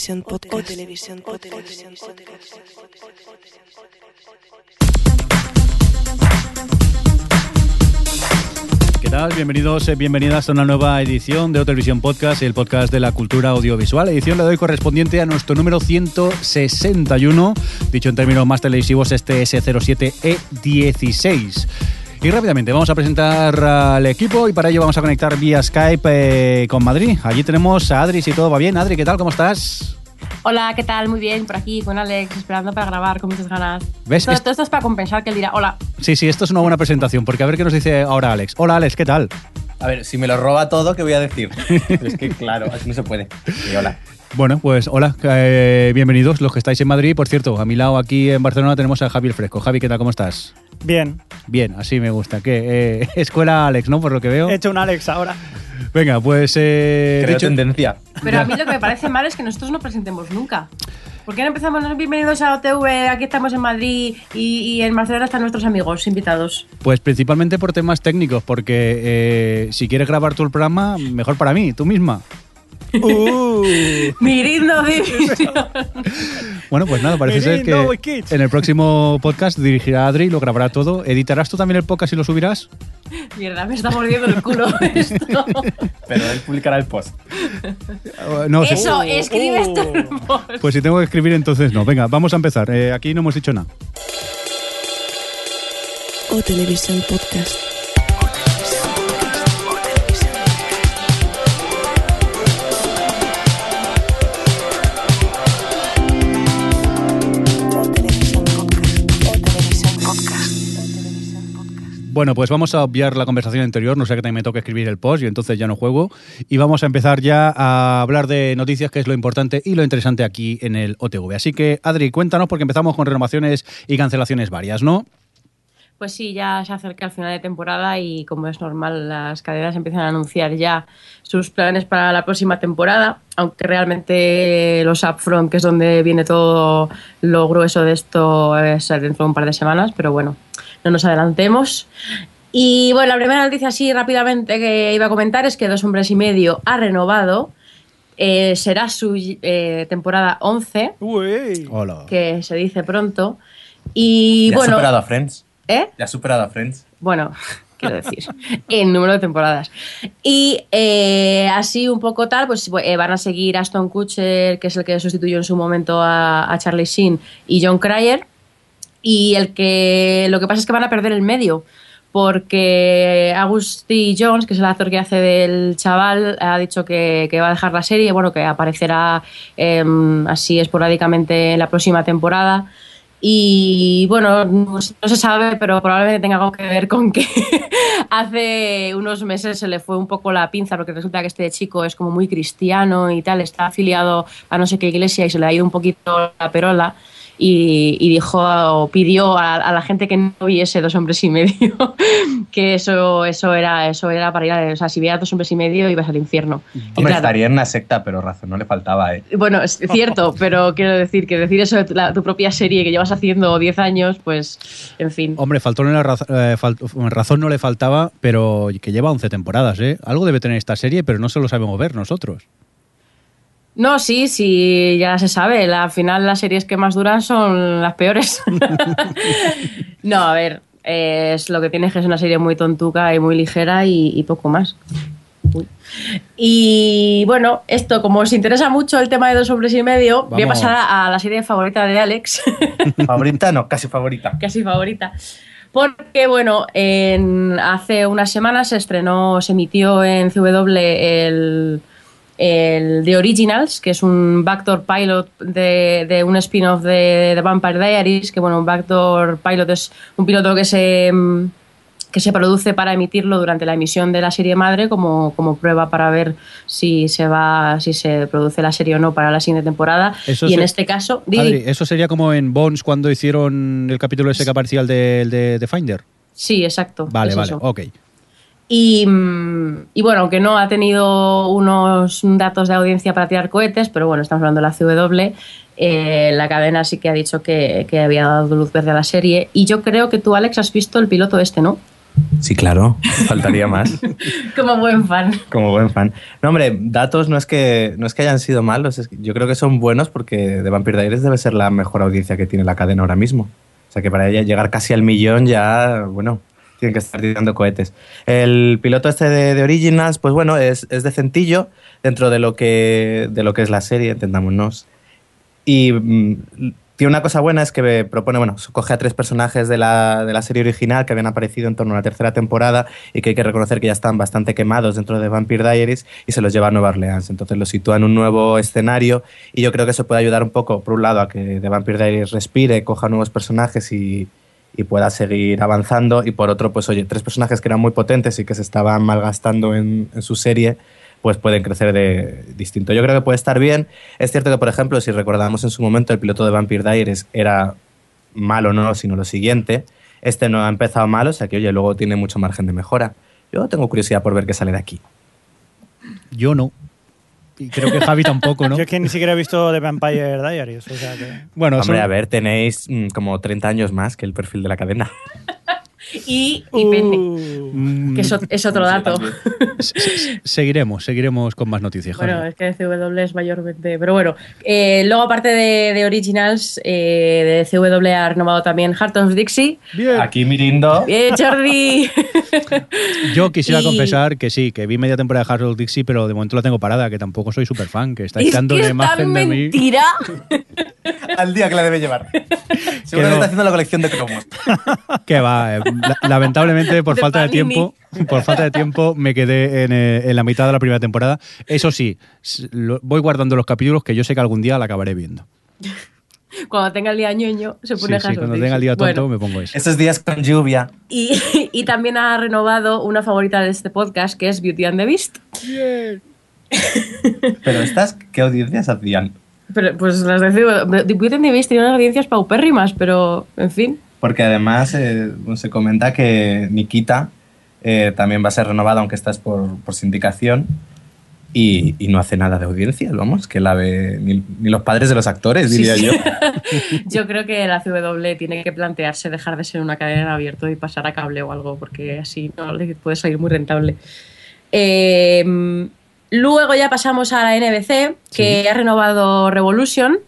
Televisión Podcast. O Televisión Podcast. ¿Qué tal? Bienvenidos, eh, bienvenidas a una nueva edición de Televisión Podcast, el podcast de la cultura audiovisual. Edición le doy correspondiente a nuestro número 161, dicho en términos más televisivos, este S07E16. Y rápidamente vamos a presentar al equipo y para ello vamos a conectar vía Skype eh, con Madrid. Allí tenemos a Adri, si todo va bien. Adri, ¿qué tal? ¿Cómo estás? Hola, ¿qué tal? Muy bien, por aquí con Alex, esperando para grabar con muchas ganas. ¿Ves? Todo, Es- todo esto es para compensar que él dirá, hola. Sí, sí, esto es una buena presentación, porque a ver qué nos dice ahora Alex. Hola Alex, ¿qué tal? A ver, si me lo roba todo, ¿qué voy a decir? es que claro, así no se puede. Y hola. Bueno, pues hola, eh, bienvenidos los que estáis en Madrid. Por cierto, a mi lado aquí en Barcelona tenemos a Javi el Fresco. Javi, ¿qué tal? ¿Cómo estás? Bien, Bien, así me gusta. ¿Qué? Eh, escuela Alex, ¿no? Por lo que veo. he hecho un Alex ahora. Venga, pues... Eh, Creo dicho- tendencia. Pero a mí lo que me parece mal es que nosotros no presentemos nunca. ¿Por qué no empezamos? Bienvenidos a OTV, aquí estamos en Madrid y, y en Barcelona están nuestros amigos invitados. Pues principalmente por temas técnicos, porque eh, si quieres grabar tú el programa, mejor para mí, tú misma. Uh, Mirando división. Bueno, pues nada, parece ser que en el próximo podcast dirigirá Adri, lo grabará todo. ¿Editarás tú también el podcast y lo subirás? Mierda, me está mordiendo el culo esto. Pero él publicará el post. Eh, No. Eso, escribe esto en el post. Pues si tengo que escribir, entonces no. Venga, vamos a empezar. Eh, aquí no hemos dicho nada. O Televisión Podcast. Bueno, pues vamos a obviar la conversación anterior, no sé que también me toca escribir el post y entonces ya no juego. Y vamos a empezar ya a hablar de noticias, que es lo importante y lo interesante aquí en el OTV. Así que, Adri, cuéntanos, porque empezamos con renovaciones y cancelaciones varias, ¿no? Pues sí, ya se acerca el final de temporada y como es normal, las cadenas empiezan a anunciar ya sus planes para la próxima temporada, aunque realmente los upfront, que es donde viene todo lo grueso de esto, es dentro de un par de semanas, pero bueno, no nos adelantemos. Y bueno, la primera noticia así rápidamente que iba a comentar es que Dos Hombres y Medio ha renovado, eh, será su eh, temporada 11, uy. Hola. que se dice pronto. Y ya ha bueno, superado a Friends. ¿eh? Ya ha superado a Friends. Bueno, quiero decir, en número de temporadas. Y eh, así un poco tal, pues eh, van a seguir Aston Kutcher, que es el que sustituyó en su momento a, a Charlie Sheen, y John Cryer. Y el que lo que pasa es que van a perder el medio, porque Augusty Jones, que es el actor que hace del chaval, ha dicho que, que va a dejar la serie, bueno, que aparecerá em, así esporádicamente en la próxima temporada. Y bueno, no, no se sabe, pero probablemente tenga algo que ver con que hace unos meses se le fue un poco la pinza, porque resulta que este chico es como muy cristiano y tal, está afiliado a no sé qué iglesia y se le ha ido un poquito la perola. Y, y dijo o pidió a, a la gente que no viese dos hombres y medio que eso eso era eso era para ir a, o sea si vieras dos hombres y medio ibas al infierno Y Hombre, claro, estaría en una secta, pero razón no le faltaba, ¿eh? bueno, es cierto, pero quiero decir que decir eso de tu, la- tu propia serie que llevas haciendo 10 años, pues, en fin. Hombre, faltó la raz- eh, fal- razón no le faltaba, pero que lleva 11 temporadas, ¿eh? Algo debe tener esta serie, pero no se lo sabemos ver nosotros. No, sí, sí, ya se sabe. la- Al final las series que más duran son las peores. no, a ver, eh, es lo que tienes que es una serie muy tontuca y muy ligera y, y poco más. Uy. Y bueno, esto, como os interesa mucho el tema de dos hombres y medio, voy a pasar a, a la serie favorita de Alex. Favorita, no, casi favorita. casi favorita. Porque, bueno, en- hace unas semanas se estrenó, se emitió en CW el, el The Originals, que es un backdoor pilot de, de un spin-off de, de Vampire Diaries, que, bueno, un backdoor pilot es un piloto que se, mm, que se produce para emitirlo durante la emisión de la serie madre como, como prueba para ver si se va si se produce la serie o no para la siguiente temporada Eso y en este caso Adri, eso sería como en Bones cuando hicieron el capítulo ese que aparecía el de, el de, de Finder. sí exacto Vale, es vale, eso. ok. Y, mm, y bueno, aunque no ha tenido unos datos de audiencia para tirar cohetes, pero bueno, estamos hablando de la CW, eh, la cadena sí que ha dicho que, que había dado luz verde a la serie. Y yo creo que tú, Alex, has visto el piloto este, ¿no? Sí, claro, faltaría más. Como buen fan. Como buen fan. No, hombre, datos no es que, no es que hayan sido malos, es que yo creo que son buenos porque The Vampire Diaries debe ser la mejor audiencia que tiene la cadena ahora mismo. O sea que para ella llegar casi al millón ya, bueno, tienen que estar tirando cohetes. El piloto este de, de Originals, pues bueno, es, es decentillo dentro de lo, que, de lo que es la serie, entendámonos. Y mm, tiene una cosa buena, es que propone, bueno, coge a tres personajes de la, de la serie original que habían aparecido en torno a la tercera temporada y que hay que reconocer que ya están bastante quemados dentro de Vampire Diaries y se los lleva a Nueva Orleans. Entonces los sitúa en un nuevo escenario y yo creo que eso puede ayudar un poco, por un lado, a que The Vampire Diaries respire, coja nuevos personajes y, y pueda seguir avanzando. Y por otro, pues oye, tres personajes que eran muy potentes y que se estaban malgastando en, su serie, pues pueden crecer de distinto. Yo creo que puede estar bien. Es cierto que, por ejemplo, si recordamos en su momento, el piloto de Vampire Diaries era malo, no, sino lo siguiente. Este no ha empezado mal, o sea que, oye, luego tiene mucho margen de mejora. Yo tengo curiosidad por ver qué sale de aquí. Yo no. Y creo que Javi tampoco, ¿no? Yo es que ni siquiera he visto The Vampire Diaries. O sea que... Bueno, Hombre, son- a ver, tenéis mm, como 30 años más que el perfil de la cadena. Y, y pene, Uh, que eso es otro dato. se- se- seguiremos, seguiremos con más noticias. Bueno, es que CW es mayormente. Pero bueno, eh, luego, aparte de, de Originals, eh, de CW ha renovado también Heart of Dixie. Bien. Aquí Mirindo. ¡Bien, Jordi! Yo quisiera Y- confesar que sí, que vi media temporada de Harold Dixie, pero de momento la tengo parada, que tampoco soy súper fan, que está es echando que es imagen tan de mí. mentira. Al día que la debe llevar. Seguro que, está haciendo la colección de cromos. Que va, eh, la- lamentablemente por De falta de Panini. tiempo, por falta de tiempo me quedé en, eh, en la mitad de la primera temporada. Eso sí, s- lo- voy guardando los capítulos que yo sé que algún día la acabaré viendo. Cuando tenga el día ñoño, se Sí, pone sí, cuando tenga el día tonto Bueno, me pongo eso. Esos días con lluvia. y, y también ha renovado una favorita de este podcast, que es Beauty and the Beast. Pero estas, ¿qué audiencias hacían? Pero, pues las de the Beast tiene unas audiencias paupérrimas, pero en fin. Porque además eh, se comenta que Nikita eh, también va a ser renovada, aunque esta es por, por sindicación. Y, y no hace nada de audiencias, vamos, que la ve ni, ni los padres de los actores, Sí, diría sí. yo. Yo creo que la CW tiene que plantearse dejar de ser una cadena en abierto y pasar a cable o algo, porque así no le puede salir muy rentable. Eh, luego ya pasamos a la NBC, que ha renovado Revolution.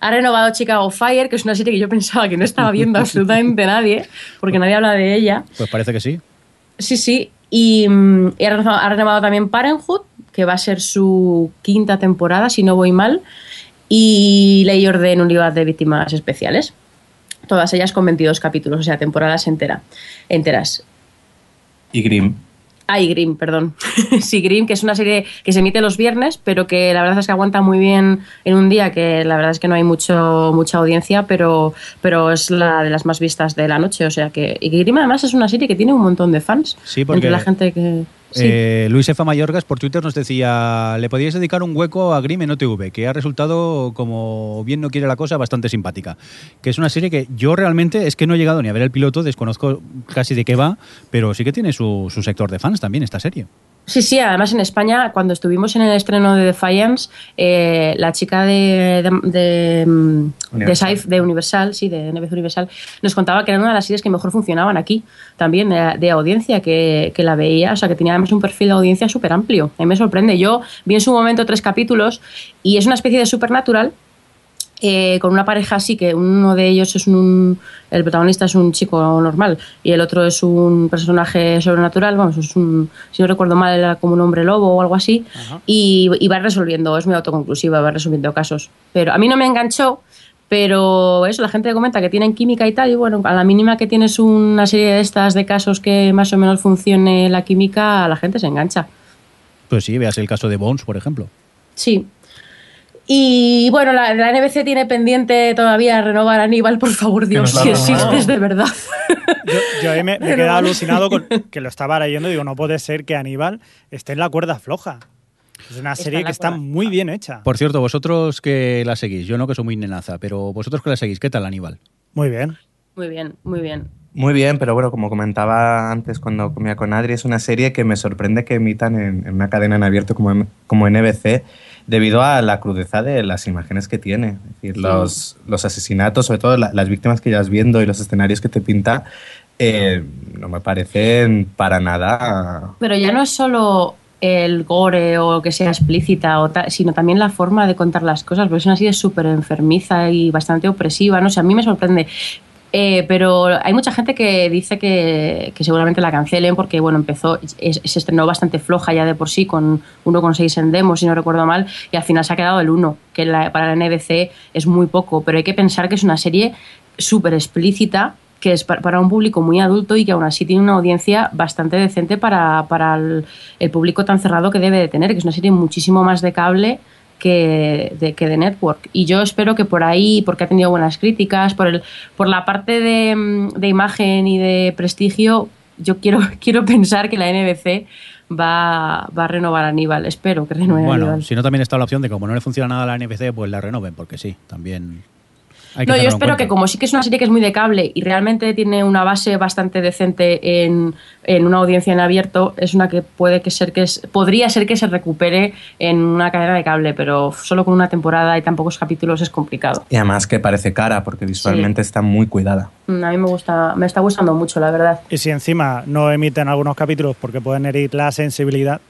Ha renovado Chicago Fire, que es una serie que yo pensaba que no estaba viendo absolutamente nadie, porque nadie habla de ella. Pues parece que sí. Sí, sí. Y, mm, y ha, renovado, ha renovado también Parenthood, que va a ser su quinta temporada, si no voy mal. Y Ley Orden Unidad de Víctimas Especiales. Todas ellas con 22 capítulos, o sea, temporadas entera, enteras. Y Grimm. Ay, Grimm, perdón. sí, Grimm, que es una serie que se emite los viernes, pero que la verdad es que aguanta muy bien en un día, que la verdad es que no hay mucho, mucha audiencia, pero, pero es la de las más vistas de la noche. O sea que. Y Grimm además es una serie que tiene un montón de fans. Sí, porque- Entre la gente que. Eh, Luis Efa Mayorgas por Twitter nos decía, le podíais dedicar un hueco a Grimm en OTV, que ha resultado, como bien no quiere la cosa, bastante simpática. Que es una serie que yo realmente es que no he llegado ni a ver el piloto, desconozco casi de qué va, pero sí que tiene su, su sector de fans también esta serie. Sí, sí, además en España, cuando estuvimos en el estreno de Defiance, eh, la chica de, de, de, mm, de Universal. Saif- de Universal, sí, de NBC Universal, nos contaba que era una de las series que mejor funcionaban aquí, también de, de audiencia, que, que la veía, o sea, que tenía además un perfil de audiencia súper amplio. A mí me sorprende. Yo vi en su momento tres capítulos y es una especie de supernatural eh, con una pareja así que uno de ellos es un el protagonista es un chico normal y el otro es un personaje sobrenatural vamos es un si no recuerdo mal era como un hombre lobo o algo así y, y va resolviendo es muy autoconclusiva va resolviendo casos pero a mí no me enganchó pero eso la gente comenta que tienen química y tal y bueno a la mínima que tienes una serie de estas de casos que más o menos funcione la química la gente se engancha Pues sí, veas el caso de Bones, por ejemplo. Sí. Y bueno, la, la NBC tiene pendiente todavía renovar a Aníbal, por favor, Dios, si existes de verdad. Yo, yo ahí me, me he quedado alucinado con que lo estaba leyendo. Digo, no puede ser que Aníbal esté en la cuerda floja. Es una Está serie que está cuerda muy bien hecha. Por cierto, vosotros que la seguís, yo no que soy muy nenaza, pero vosotros que la seguís, ¿qué tal Aníbal? Muy bien. Muy bien, muy bien. Muy bien, pero bueno, como comentaba antes cuando comía con Adri, es una serie que me sorprende que emitan en, en una cadena en abierto como, como NBC debido a la crudeza de las imágenes que tiene. Es decir, Sí. los, los asesinatos, sobre todo la- las víctimas que ya vas viendo y los escenarios que te pinta, eh, no me parecen para nada... Pero ya no es solo el gore o que sea explícita, o tal, sino también la forma de contar las cosas, porque es una serie súper enfermiza y bastante opresiva. No sé, a mí me sorprende. Eh, pero hay mucha gente que dice que, que seguramente la cancelen porque bueno empezó es- se estrenó bastante floja ya de por sí con 1,6 en demo si no recuerdo mal y al final se ha quedado el 1 que la- para la NBC es muy poco. Pero hay que pensar que es una serie súper explícita que es pa- para un público muy adulto y que aún así tiene una audiencia bastante decente para, para el, el público tan cerrado que debe de tener, que es una serie muchísimo más de cable que de, que de network. Y yo espero que por ahí, porque ha tenido buenas críticas, por, el, por la parte de, mm, de imagen y de prestigio, yo quiero, quiero pensar que la NBC va, va a renovar a Aníbal. Espero que renueve a Bueno, Aníbal. si no también está la opción de como no le funciona nada a la NFC, pues la renoven, porque sí, también hay No, yo espero cuenta. que como sí que es una serie que es muy de cable y realmente tiene una base bastante decente en, en una audiencia en abierto, es una que puede que ser que es, podría ser que se recupere en una cadena de cable, pero solo con una temporada y tan pocos capítulos es complicado. Y además que parece cara, porque visualmente está muy cuidada. Mm, A mí me gusta, me está gustando mucho, la verdad. Y si encima no emiten algunos capítulos porque pueden herir la sensibilidad,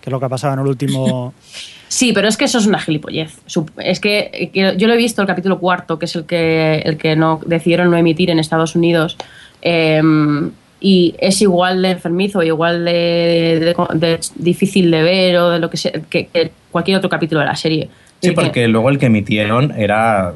que es lo que ha pasado en el último... Sí, pero es que eso es una gilipollez. Es que, que yo lo he visto el capítulo cuarto, que es el que, el que no decidieron no emitir en Estados Unidos. eh, y es igual de enfermizo, igual de, de- de difícil de ver o de lo que sea, que, que cualquier otro capítulo de la serie. Sí, porque luego el que emitieron era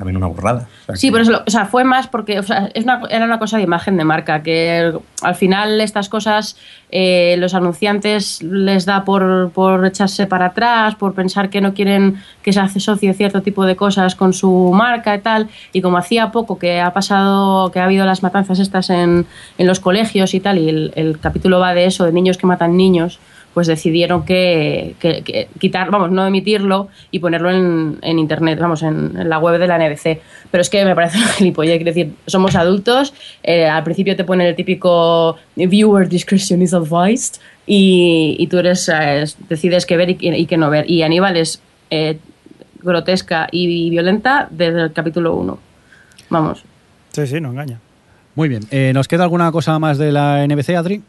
también una burrada. O sea Sí, por eso, lo- o sea, fue más porque o sea, es una, era una cosa de imagen de marca, que al final estas cosas eh, los anunciantes les da por, por echarse para atrás, por pensar que no quieren que se asocie cierto tipo de cosas con su marca y tal, y como hacía poco que ha pasado, que ha habido las matanzas estas en, en los colegios y tal, y el, el capítulo va de eso, de niños que matan niños, pues decidieron que, que- que quitar, vamos, no emitirlo y ponerlo en, en internet, vamos, en, en la web de la NBC. Pero es que me parece una gilipollez, quiero decir, somos adultos, eh, al principio te ponen el típico viewer discretion is advised y, y tú eres, eh, decides qué ver y, qué- y qué no ver. Y Aníbal es eh, grotesca y violenta desde el capítulo 1. Vamos. Sí, sí, no engaña. Muy bien. Eh, ¿Nos queda alguna cosa más de la NBC, Adri?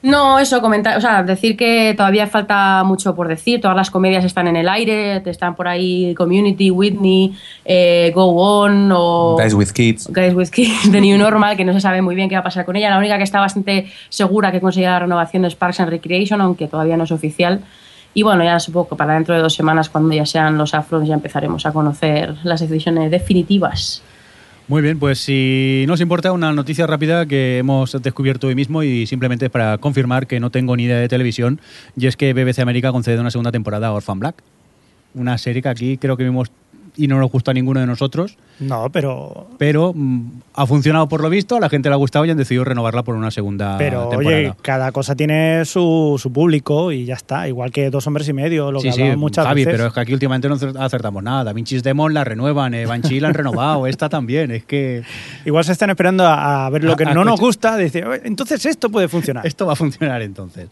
No, eso, comentar, o sea, decir que todavía falta mucho por decir. Todas las comedias están en el aire, están por ahí Community, Whitney, eh, Go On o Guys with Kids. Guys with Kids, The New Normal, que no se sabe muy bien qué va a pasar con ella. La única que está bastante segura que conseguirá la renovación es Parks and Recreation, aunque todavía no es oficial. Y bueno, ya supongo que para dentro de dos semanas, cuando ya sean los afros, ya empezaremos a conocer las decisiones definitivas. Muy bien, pues si no os importa, una noticia rápida que hemos descubierto hoy mismo y simplemente para confirmar que no tengo ni idea de televisión, y es que BBC América concede una segunda temporada a Orphan Black. Una serie que aquí creo que vimos y no nos gusta a ninguno de nosotros, No, pero... pero mm, ha funcionado por lo visto, a la gente le ha gustado y han decidido renovarla por una segunda Pero temporada. oye, cada cosa tiene su, su público y ya está. Igual que dos hombres y medio, lo sí, que sí, muchas Javi, veces. pero es que aquí últimamente no acertamos nada. Da Vinci's Demon la renuevan, eh, Banshee la han renovado, esta también. Es que Igual se están esperando a, a ver lo que A- a no nos gusta. "Oye, entonces esto puede funcionar. esto va a funcionar entonces.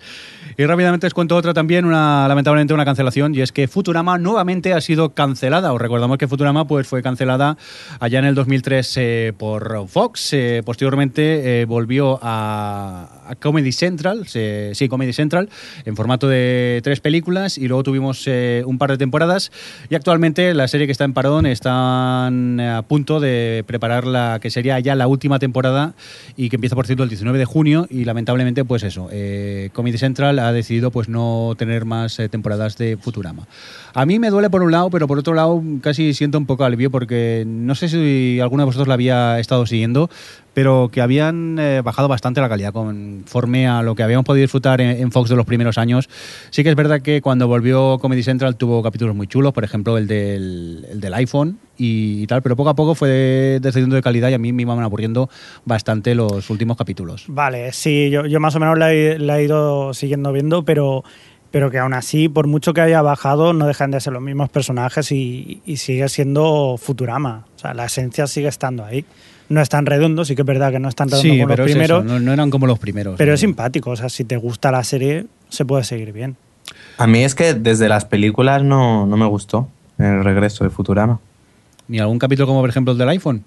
Y rápidamente os cuento otra también, una lamentablemente una cancelación, y es que Futurama nuevamente ha sido cancelada. Os recordamos que Futurama pues, fue cancelada allá en el 2003 eh, por Fox. eh, posteriormente eh, volvió a, a Comedy Central, sí, Comedy Central, en formato de tres películas, y luego tuvimos eh, un par de temporadas. Y actualmente la serie que está en Paradón están a punto de preparar la que sería ya la última temporada y que empieza, por cierto, el 19 de junio. Y lamentablemente, pues eso, eh, Comedy Central ha decidido pues no tener más temporadas de Futurama. A mí me duele por un lado, pero por otro lado casi siento un poco alivio porque no sé si alguno de vosotros la había estado siguiendo, pero que habían eh, bajado bastante la calidad conforme a lo que habíamos podido disfrutar en, Fox de los primeros años. Sí que es verdad que cuando volvió Comedy Central tuvo capítulos muy chulos, por ejemplo el del, el del iPhone y, y tal, pero poco a poco fue descendiendo de calidad y a mí me iban aburriendo bastante los últimos capítulos. Vale, sí, yo, yo más o menos la he, la he ido siguiendo viendo, pero, pero que aún así, por mucho que haya bajado, no dejan de ser los mismos personajes y, y sigue siendo Futurama. O sea, la esencia sigue estando ahí. No es tan redondo, sí que es verdad que no es tan redondo Sí, como pero los es primeros, eso, no, no eran como los primeros. pero ¿no? es simpático. O sea, si te gusta la serie, se puede seguir bien. A mí es que desde las películas no, no me gustó el regreso de Futurama. Ni algún capítulo como por ejemplo el del iPhone.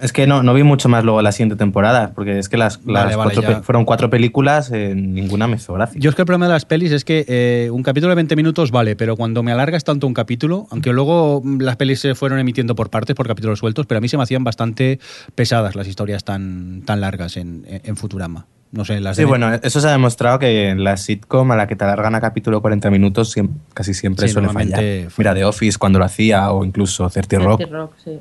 Es que no, no vi mucho más luego la siguiente temporada, porque es que las, vale, cuatro fueron cuatro películas, eh, ninguna me hizo gracia. Yo es que el problema de las pelis es que eh, un capítulo de 20 minutos vale, pero cuando me alargas tanto un capítulo, aunque luego las pelis se fueron emitiendo por partes, por capítulos sueltos, pero a mí se me hacían bastante pesadas las historias tan, tan largas en, Futurama. No sé, las Sí, de- bueno, eso se ha demostrado que en la sitcom a la que te alargan a capítulo 40 minutos casi siempre Sí, suele fallar. falla. Mira, The Office cuando lo hacía o incluso 30 Rock. 30 Rock, sí.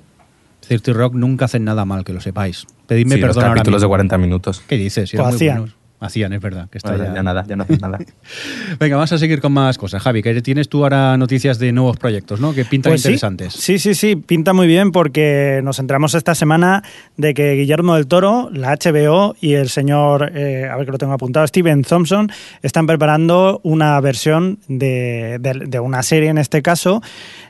30 Rock nunca hacen nada mal, que lo sepáis. Pedidme Sí, los perdón ahora capítulos de mismo. 40 minutos. ¿Qué dices? Si muy hacían. Hacían, es verdad. Que está Bueno, ya- ya nada, ya no hacen nada. Venga, vamos a seguir con más cosas. Javi, que tienes tú ahora noticias de nuevos proyectos, ¿no? Que pintan Pues interesantes. Sí, sí, sí, pinta muy bien porque nos entramos esta semana de que Guillermo del Toro, la HBO y el señor, eh, a ver que lo tengo apuntado, Steven Thompson, están preparando una versión de, de- de una serie, en este caso,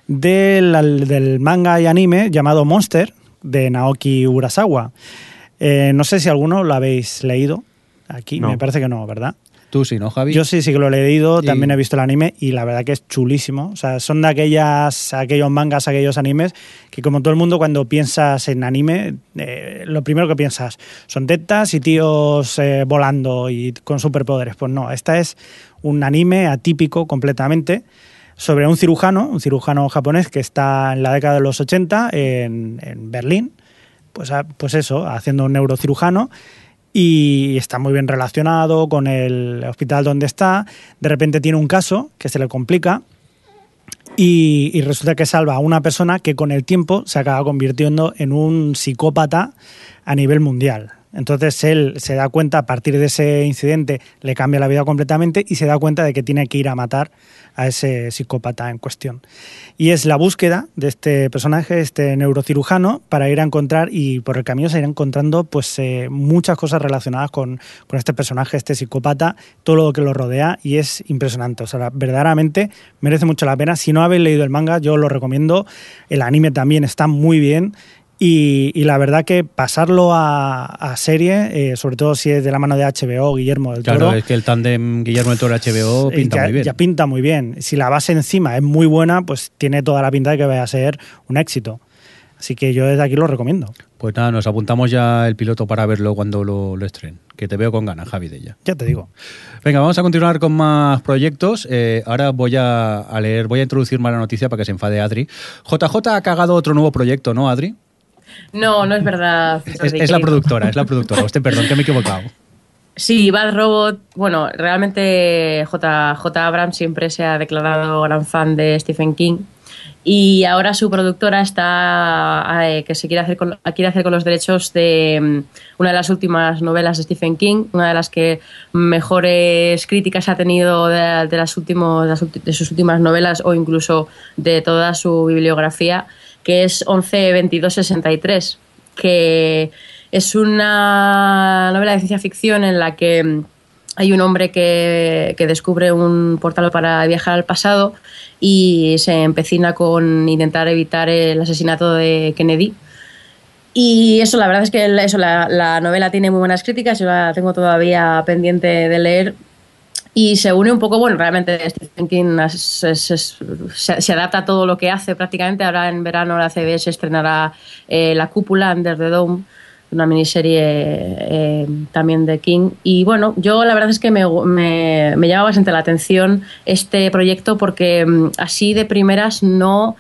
del, del manga y anime llamado Monster, de Naoki Urasawa. Eh, no sé si alguno lo habéis leído aquí, No. me parece que no, ¿verdad? Tú sí, ¿no, Javi? Yo sí, sí que lo he leído, Y- también he visto el anime y la verdad que es chulísimo. O sea, son de aquellas, aquellos mangas, aquellos animes que como todo el mundo cuando piensas en anime, eh, lo primero que piensas son tetas y tíos eh, volando y con superpoderes. Pues no, esta es un anime atípico completamente sobre un cirujano, un cirujano japonés que está en la década de los 80 en, en Berlín, pues, a- pues eso, haciendo un neurocirujano y está muy bien relacionado con el hospital donde está. De repente tiene un caso que se le complica y, resulta que salva a una persona que con el tiempo se acaba convirtiendo en un psicópata a nivel mundial. Entonces él se da cuenta, a partir de ese incidente, le cambia la vida completamente y se da cuenta de que tiene que ir a matar a ese psicópata en cuestión. Y es la búsqueda de este personaje, este neurocirujano, para ir a encontrar y por el camino se irá encontrando pues eh, muchas cosas relacionadas con, con este personaje, este psicópata, todo lo que lo rodea y es impresionante. O sea, verdaderamente merece mucho la pena. Si no habéis leído el manga, yo lo recomiendo. El anime también está muy bien. Y, y la verdad que pasarlo a, a serie, eh, sobre todo si es de la mano de HBO, Guillermo del Claro, Toro, es que el tándem Guillermo del Toro HBO pinta ya, muy bien. ya pinta muy bien. Si la base encima es muy buena, pues tiene toda la pinta de que vaya a ser un éxito. Así que yo desde aquí lo recomiendo. Pues nada, nos apuntamos ya el piloto para verlo cuando lo, lo estrenen. Que te veo con ganas, Javi, de ella. Ya te digo. Venga, vamos a continuar con más proyectos. Eh, ahora voy a, a leer, voy a introducir más la noticia para que se enfade Adri. JJ ha cagado otro nuevo proyecto, ¿no, Adri? No, no es verdad. Es, es la productora, es la productora. Usted, perdón, que me he equivocado. Sí, Bad Robot, bueno, realmente J. J. Abrams siempre se ha declarado gran fan de Stephen King y ahora su productora está eh, que se quiere hacer con, quiere hacer con los derechos de mm, una de las últimas novelas de Stephen King, una de las que mejores críticas ha tenido de, de las últimos, de, las ulti- de sus últimas novelas o incluso de toda su bibliografía, que es 112263, que es una novela de ciencia ficción en la que hay un hombre que, que descubre un portal para viajar al pasado y se empecina con intentar evitar el asesinato de Kennedy. Y eso, la verdad es que eso, la, la novela tiene muy buenas críticas, yo la tengo todavía pendiente de leer. Y se une un poco, bueno, realmente Stephen King se, adapta a todo lo que hace prácticamente. Ahora en verano la CBS estrenará eh, La Cúpula, Under the Dome, una miniserie eh, también de King. Y bueno, yo la verdad es que me, me, me llama bastante la atención este proyecto porque mm, así de primeras no,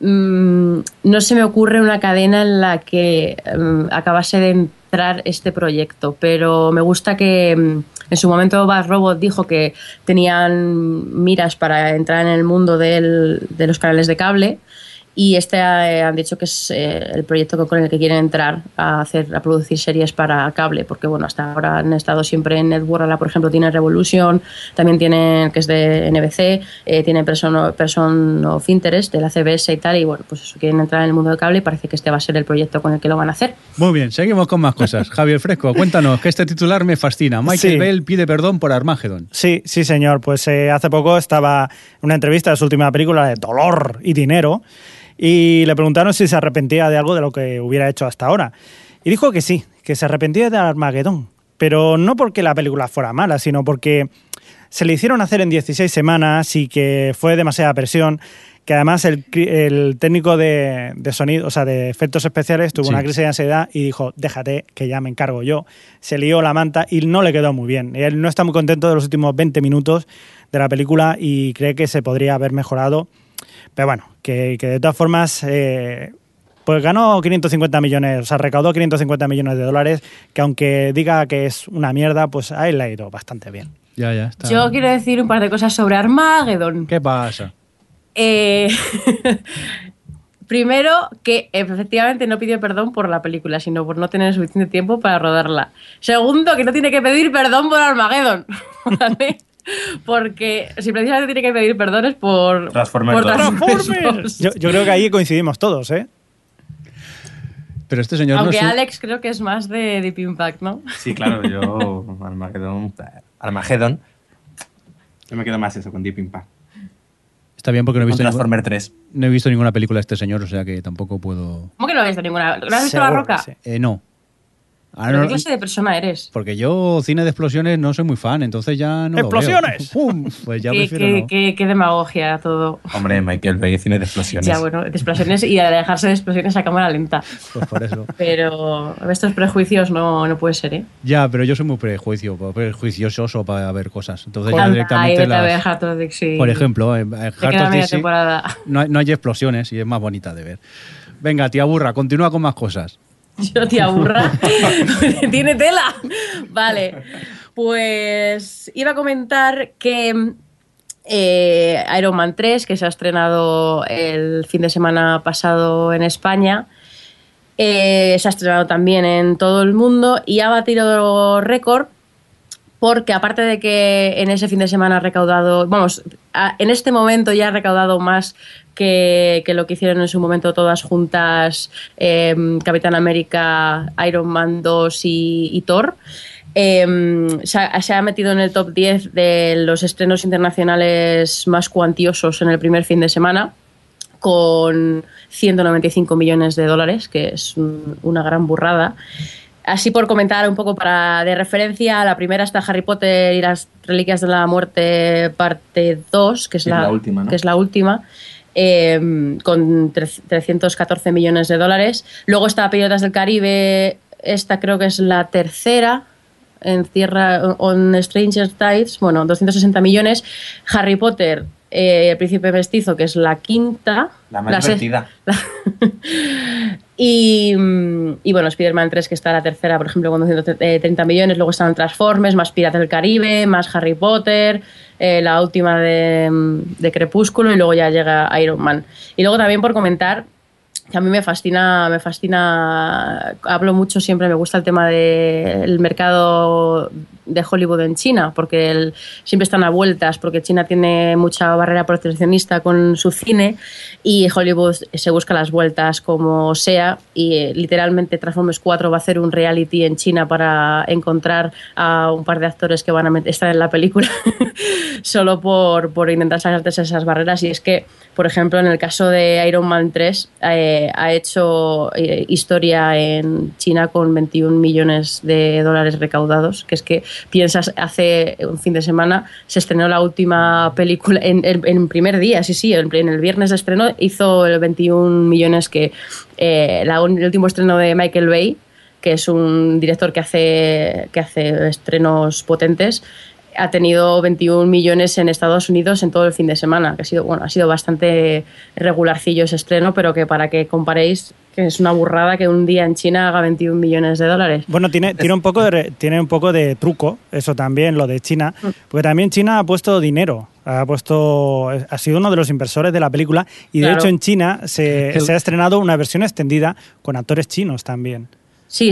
mm, no se me ocurre una cadena en la que mm, acabase de entrar este proyecto, pero me gusta que en su momento Bad Robot dijo que tenían miras para entrar en el mundo del- de los canales de cable y este eh, han dicho que es eh, el proyecto con el que quieren entrar a hacer a producir series para cable porque bueno hasta ahora han estado siempre en Network ahora por ejemplo tienen Revolution también tienen que es de NBC eh, tienen Person, of- Person of Interest de la CBS y tal y bueno pues eso, quieren entrar en el mundo del cable y parece que este va a ser el proyecto con el que lo van a hacer Muy bien, seguimos con más cosas. Javier Fresco, cuéntanos, que este titular me fascina. Michael Sí. Bell pide perdón por Armageddon. Sí, sí, señor. Pues eh, hace poco estaba en una entrevista de su última película de Dolor y Dinero y le preguntaron si se arrepentía de algo de lo que hubiera hecho hasta ahora. Y dijo que sí, que se arrepentía de Armagedón. Pero no porque la película fuera mala, sino porque se le hicieron hacer en 16 semanas y que fue demasiada presión. Que además el, técnico de, de sonido, o sea, de efectos especiales, tuvo Sí. una crisis de ansiedad y dijo: Déjate, que ya me encargo yo. Se lió la manta y no le quedó muy bien. Él no está muy contento de los últimos 20 minutos de la película y cree que se podría haber mejorado. Pero bueno, que, que de todas formas, eh, pues ganó 550 millones, o sea, recaudó 550 millones de dólares, que aunque diga que es una mierda, pues a él le ha ido bastante bien. Ya, ya está. yo quiero decir un par de cosas sobre Armageddon ¿Qué pasa? Eh, primero, que efectivamente no pidió perdón por la película, sino por no tener suficiente tiempo para rodarla. Segundo, que no tiene que pedir perdón por Armageddon. ¿vale? Porque si precisamente tiene que pedir perdón es por Transformers por 2. Transformers. Yo, yo creo que ahí coincidimos todos, ¿eh? Pero este señor Aunque no es un- Alex creo que es más de Deep Impact, ¿no? Sí, claro, yo Armageddon. Armageddon. Yo me quedo más eso con Deep Impact. Está bien porque no he, visto Transformer 3. no he visto ninguna película de este señor, o sea que tampoco puedo... ¿Cómo que no has visto ninguna? ¿No has visto La Seguro Roca? que sí. Eh, no. Ahora ¿Pero no- ¿Qué clase de persona eres? Porque yo cine de explosiones no soy muy fan, entonces ya no lo veo. ¡Explosiones! ¡Pum! Pues ya ¿Qué, prefiero qué- no. qué- qué demagogia todo. Hombre, Michael Bay, cine de explosiones. Ya, bueno, de explosiones y de dejarse de explosiones a cámara lenta. Pues por eso. Pero estos prejuicios no, no puede ser, ¿eh? Ya, pero yo soy muy prejuicio, prejuicioso para ver cosas. Entonces ya Anda, ahí directamente a las... Dixie. Por ejemplo, en media Dixie temporada. no hay, no hay explosiones y es más bonita de ver. Venga, tía burra, continúa con más cosas. Yo te aburra. Tiene tela. Vale. Pues iba a comentar que eh, Iron Man 3, que se ha estrenado el fin de semana pasado en España, eh, se ha estrenado también en todo el mundo y ha batido récord porque aparte de que en ese fin de semana ha recaudado, vamos, en este momento ya ha recaudado más que, que lo que hicieron en su momento todas juntas eh, Capitán América, Iron Man 2 y, y Thor. eh, se, ha, se ha metido en el top 10 de los estrenos internacionales más cuantiosos en el primer fin de semana con 195 millones de dólares, que es un- una gran burrada. Así por comentar un poco para de referencia, la primera está Harry Potter y las Reliquias de la Muerte parte 2, que es, la, la última, ¿no? que es la última, eh, con tre- 314 millones de dólares. Luego está Piratas del Caribe, esta creo que es la tercera, en Tierra on Stranger Tides, bueno, 260 millones. Harry Potter, eh, El Príncipe Mestizo, que es la quinta. La más divertida. y, y bueno, Spider-Man 3, que está la tercera, por ejemplo, con 230 millones. Luego están Transformers, más Piratas del Caribe, más Harry Potter, eh, la última de, de Crepúsculo, y luego ya llega Iron Man. Y luego también por comentar que a mí me fascina, me fascina, hablo mucho siempre, me gusta el tema del mercado de Hollywood en China, porque el- siempre están a vueltas, porque China tiene mucha barrera proteccionista con su cine y Hollywood se busca las vueltas como sea y eh, literalmente Transformers 4 va a hacer un reality en China para encontrar a un par de actores que van a estar en la película solo por, por intentar saltarse esas barreras. Y es que, por ejemplo, en el caso de Iron Man 3 eh, ha hecho eh, historia en China con 21 millones de dólares recaudados, que es que piensas, hace un fin de semana se estrenó la última película en primer día, sí, sí, en el viernes de estreno hizo el 21 millones que eh, la el último estreno de Michael Bay, que es un director que hace, que hace estrenos potentes, ha tenido 21 millones en Estados Unidos en todo el fin de semana, que ha sido, bueno, ha sido bastante regularcillo ese estreno, pero que para que comparéis, que es una burrada que un día en China haga 21 millones de dólares. Bueno, tiene, tiene, un poco de, tiene un poco de truco, eso también, lo de China, Mm. porque también China ha puesto dinero. Ha puesto, ha sido uno de los inversores de la película y de Claro. hecho en China se, El- se ha estrenado una versión extendida con actores chinos también. Sí,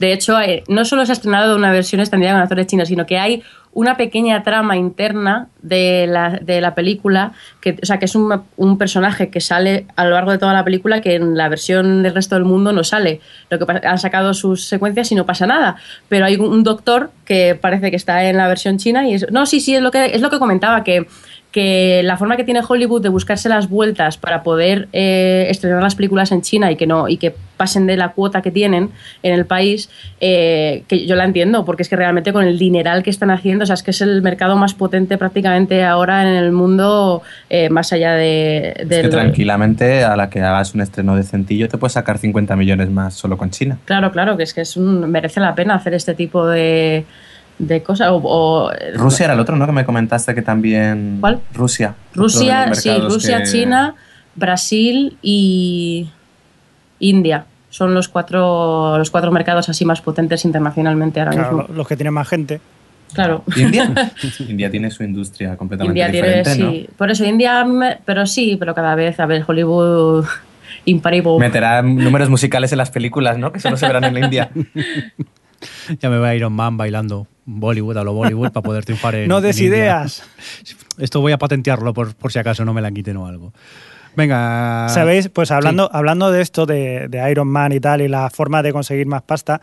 de hecho, hay- no solo se ha estrenado una versión extendida con actores chinos, sino que hay una pequeña trama interna de la, de la película, que, o sea, que es un, un personaje que sale a lo largo de toda la película que en la versión del resto del mundo no sale. Lo que han sacado sus secuencias y no pasa nada. Pero hay un doctor que parece que está en la versión china y es... No, sí, sí, es lo que, es lo que comentaba, que que la forma que tiene Hollywood de buscarse las vueltas para poder eh, estrenar las películas en China y que no y que pasen de la cuota que tienen en el país, eh, que yo la entiendo, porque es que realmente con el dineral que están haciendo, o sea, es que es el mercado más potente prácticamente ahora en el mundo, eh, más allá de... Es que tranquilamente, a la que hagas un estreno decentillo, te puedes sacar 50 millones más solo con China. Claro, claro, que es que es un, merece la pena hacer este tipo de, de cosas. O, o- Rusia era el otro, ¿no? Que me comentaste que también... ¿Cuál? Rusia. Rusia, sí, Rusia, que- China, Brasil y India. Son los cuatro, los cuatro mercados así más potentes internacionalmente ahora Claro, mismo. los que tienen más gente. Claro. ¿India? India tiene su industria completamente India tiene, diferente, ¿no? sí. Por eso India, pero sí, pero cada vez, a ver, Hollywood imparible. Meterá números musicales en las películas, ¿no? Que solo se verán en la India. Ya me va Iron Man bailando Bollywood a lo Bollywood para poder triunfar en no des en India. ideas. Esto voy a patentearlo por, por si acaso no me la quiten o algo. Venga. ¿Sabéis? Pues hablando, hablando de esto, de, de Iron Man y tal, y la forma de conseguir más pasta,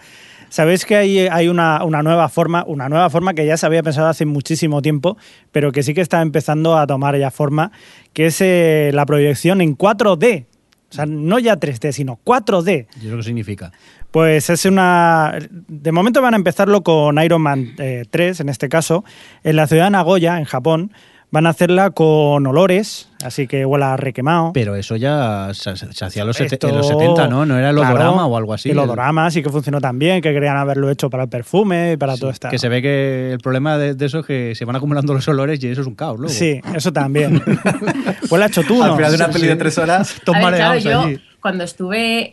¿sabéis que hay, hay una, una nueva forma, una nueva forma que ya se había pensado hace muchísimo tiempo, pero que sí que está empezando a tomar ya forma, que es eh, la proyección en 4D? O sea, no ya 3D, sino 4D. ¿Y eso qué significa? Pues es una. De momento van a empezarlo con Iron Man eh, 3, en este caso, en la ciudad de Nagoya, en Japón. Van a hacerla con olores, así que huela a requemado. Pero eso ya se, se hacía en los, Esto- en los 70, ¿no? ¿No era el claro, odorama o algo así? El odorama sí que funcionó tan bien, que querían haberlo hecho para el perfume y para Sí, todo esto. Que se ve que el problema de, de eso es que se van acumulando los olores y eso es un caos luego. Sí, eso también. huele a chotuno. Al final de una Sí, peli sí. de tres horas... Todos ver, claro, mareados yo cuando estuve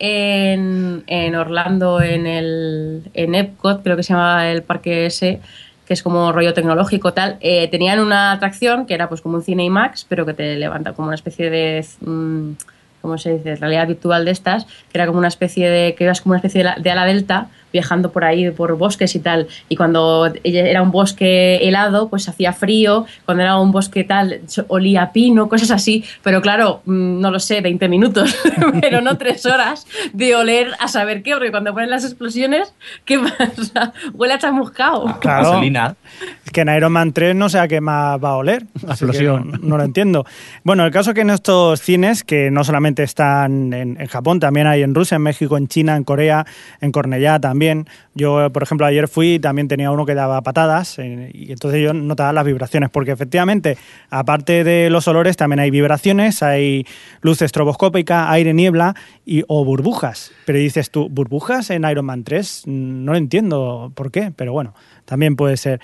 en, en Orlando, en el en Epcot, creo que se llamaba el parque ese, que es como rollo tecnológico tal, eh, tenían una atracción que era pues como un cine IMAX, pero que te levanta como una especie de... mm, ¿Cómo se dice? Realidad virtual de estas, que era como una especie de. que ibas como una especie de, la- de ala delta viajando por ahí, por bosques y tal. Y cuando era un bosque helado, pues hacía frío. Cuando era un bosque tal, olía a pino, cosas así. Pero claro, mm, no lo sé, 20 minutos, pero no tres horas de oler a saber qué, porque cuando ponen las explosiones, ¿qué pasa? Huele a chamuscao. Claro. Gasolina. Es que en Iron Man 3 no sé a qué más va a oler. Explosión. No, no lo entiendo. Bueno, el caso es que en estos cines, que no solamente están en, en Japón, también hay en Rusia, en México, en China, en Corea, en Cornellá también. Yo, por ejemplo, ayer fui y también tenía uno que daba patadas eh, y entonces yo notaba las vibraciones, porque efectivamente, aparte de los olores, también hay vibraciones, hay luz estroboscópica, aire, niebla y, o burbujas. Pero dices tú, ¿burbujas en Iron Man 3? No lo entiendo por qué, pero bueno, también puede ser.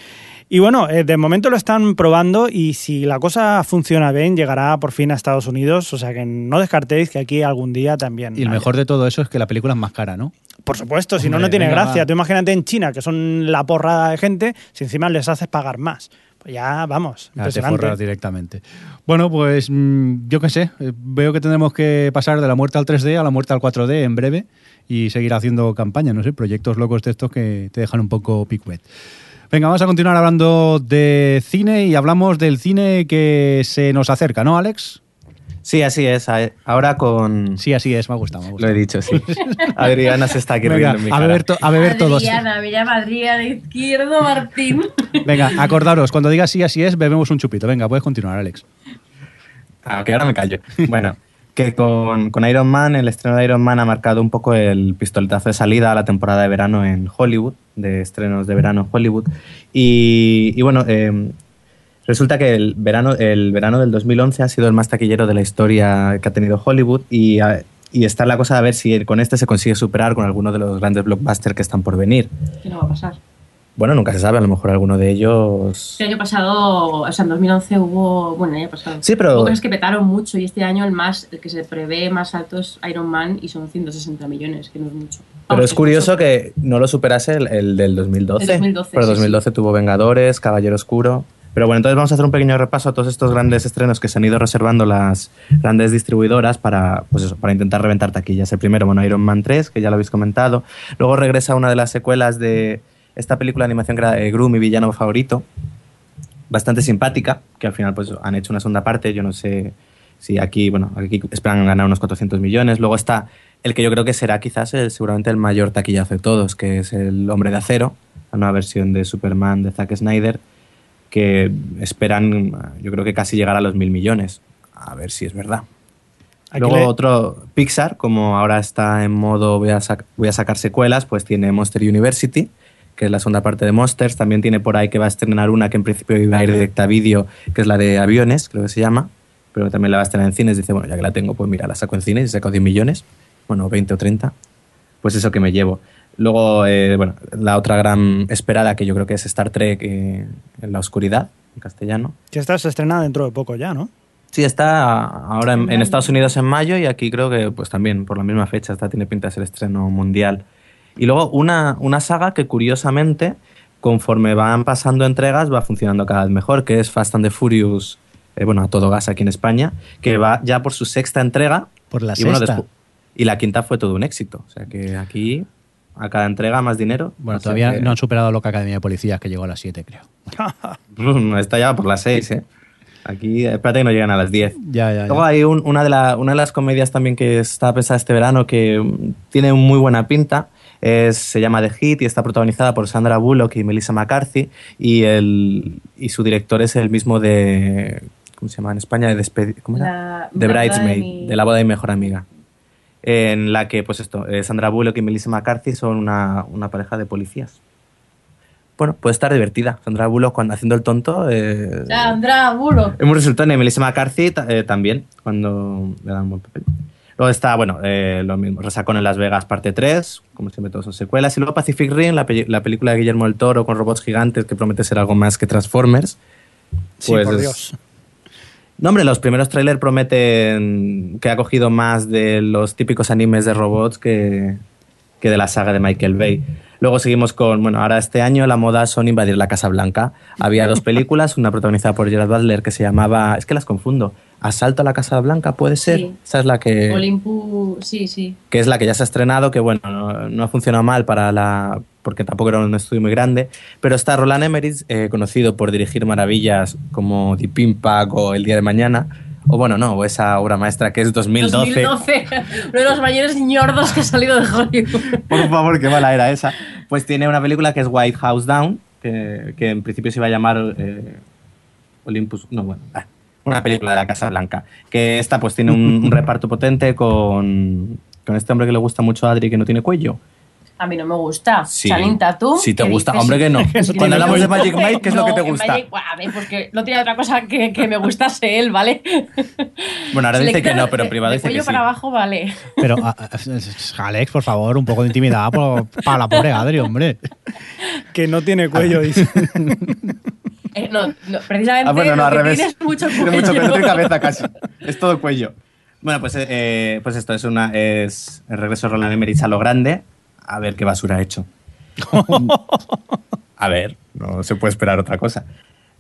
Y bueno, eh, de momento lo están probando y si la cosa funciona bien, llegará por fin a Estados Unidos. O sea que no descartéis que aquí algún día también. Y el haya. mejor de todo eso es que la película es más cara, ¿no? Por supuesto, si no, no tiene venga, gracia. va. Tú imagínate en China, que son la porrada de gente, si encima les haces pagar más. Pues ya, vamos, Ya impresionante. directamente. Bueno, pues mm, yo qué sé, eh, veo que tendremos que pasar de la muerte al 3D a la muerte al 4D en breve y seguir haciendo campaña, no sé, proyectos locos de estos que te dejan un poco picuet. Venga, vamos a continuar hablando de cine y hablamos del cine que se nos acerca, ¿no, Alex? Sí, así es. Ahora con... Sí, así es, me ha gustado. Me ha Lo he dicho, sí. Adriana se está aquí Venga, riendo en mi a beber, to- a beber todos. Adriana, me llama Adriana Izquierdo Martín. Venga, acordaros, cuando diga sí, así es, bebemos un chupito. Venga, puedes continuar, Alex. Ah, que ahora me callo. Bueno, que con, con Iron Man, el estreno de Iron Man ha marcado un poco el pistoletazo de salida a la temporada de verano en Hollywood, de estrenos de verano en Hollywood. Y, y bueno, eh, resulta que el verano, el verano del 2011 ha sido el más taquillero de la historia que ha tenido Hollywood y, ah, y está la cosa de ver si con este se consigue superar con alguno de los grandes blockbusters que están por venir. ¿Qué no va a pasar? Bueno, nunca se sabe, a lo mejor alguno de ellos... El año pasado, o sea, en 2011 hubo, bueno, el año pasado. Sí, pero- Hubo cosas que petaron mucho y este año el más, el que se prevé más alto es Iron Man y son 160 millones, que no es mucho. Pero es curioso que no lo superase el, el del 2012. El 2012, Pero sí, 2012 tuvo Vengadores, Caballero Oscuro. Pero bueno, entonces vamos a hacer un pequeño repaso a todos estos grandes estrenos que se han ido reservando las grandes distribuidoras para, pues eso, para intentar reventar taquillas. El primero, bueno, Iron Man 3, que ya lo habéis comentado. Luego regresa una de las secuelas de esta película de animación que era eh, Gru, mi villano favorito. Bastante simpática, que al final pues han hecho una segunda parte. Yo no sé si aquí, bueno, aquí esperan ganar unos 400 millones. Luego está el que yo creo que será quizás el, seguramente el mayor taquillazo de todos, que es El Hombre de Acero, la nueva versión de Superman de Zack Snyder, que esperan, yo creo que casi llegar a los mil millones. A ver si es verdad. Aquí Luego le- otro, Pixar, como ahora está en modo voy a, sac- voy a sacar secuelas, pues tiene Monster University, que es la segunda parte de Monsters. También tiene por ahí que va a estrenar una que en principio iba a ir directa a vídeo, que es la de aviones, creo que se llama, pero también la va a estrenar en cines. Dice, bueno, ya que la tengo, pues mira, la saco en cines y saco 10 millones, bueno, 20 o 30. Pues eso que me llevo. Luego, eh, bueno, la otra gran esperada que yo creo que es Star Trek eh, en la oscuridad, en castellano. Que esta se estrena dentro de poco ya, ¿no? Sí, está ahora en, en Estados Unidos en mayo y aquí creo que pues también por la misma fecha. Esta tiene pinta de ser estreno mundial. Y luego una, una saga que curiosamente, conforme van pasando entregas, va funcionando cada vez mejor, que es Fast and the Furious, eh, bueno, a todo gas aquí en España, que va ya por su sexta entrega. Por la y, sexta. y la quinta fue todo un éxito. O sea que aquí, a cada entrega, más dinero. Bueno, todavía que- no han superado Loca Academia de Policías, que llegó a las 7, creo. Mm, Está ya por las seis, ¿eh? Aquí, espérate que no llegan a las 10. Ya, ya, Luego ya. hay un- una, de la- una de las comedias también que está pensada este verano que tiene muy buena pinta. Es- se llama The Hit y está protagonizada por Sandra Bullock y Melissa McCarthy. Y, el, y su director es el mismo de. ¿Cómo se llama en España? De, ¿cómo era? La- de de Bridesmaid, mi- de la boda de mi mejor amiga. En la que, pues esto, eh, Sandra Bullock y Melissa McCarthy son una, una pareja de policías. Bueno, puede estar divertida. Sandra Bullock cuando haciendo el tonto. eh, Sandra Bullock. muy resultón y Melissa McCarthy eh, también, cuando le dan un buen papel. Luego está, bueno, eh, lo mismo, Resacón en Las Vegas, parte 3, como siempre todos son secuelas. Y luego Pacific Rim, la, pe- la película de Guillermo del Toro con robots gigantes que promete ser algo más que Transformers. Sí, Pues por es- Dios. No, hombre, los primeros trailers prometen que ha cogido más de los típicos animes de robots que, que de la saga de Michael Bay. Luego seguimos con, bueno, ahora este año la moda son invadir la Casa Blanca. Había dos películas, una protagonizada por Gerard Butler que se llamaba, es que las confundo, Asalto a la Casa Blanca, puede ser. Sí. Esa es la que, Olympus, sí, sí. que es la que ya se ha estrenado, que bueno, no, no ha funcionado mal para la porque tampoco era un estudio muy grande, pero está Roland Emmerich, eh, conocido por dirigir maravillas como Deep Impact o El Día de Mañana, o bueno, no, o esa obra maestra que es 2012. 2012. Uno de los mayores ñordos que ha salido de Hollywood. Por favor, qué mala era esa. Pues tiene una película que es White House Down, que, que en principio se iba a llamar eh, Olympus. No, bueno, ah, una película de la Casa Blanca. Que esta pues tiene un, un reparto potente con, con este hombre que le gusta mucho a Adri, que no tiene cuello. A mí no me gusta. Sí. Channing Tatum. Si te ¿qué gusta, dices? hombre, que no. Cuando hablamos de cuello. Magic Mike, ¿qué es lo que te gusta? Magic- a ver, porque no tiene otra cosa que, que me gustase él, ¿vale? Bueno, ahora dice que no, pero en privado de dice que cuello sí. para abajo, vale. Pero, Alex, por favor, un poco de intimidad por- para la pobre Adri, hombre. Que no tiene cuello, dice. Eh, no, no, precisamente Ah, bueno, no, lo al que revés. tiene es mucho Tiene cuello. mucho cuello, cabeza casi. Es todo cuello. Bueno, pues, eh, pues esto es una es el regreso de Roland Emmerich a lo grande. A ver qué basura ha hecho. a ver, no se puede esperar otra cosa.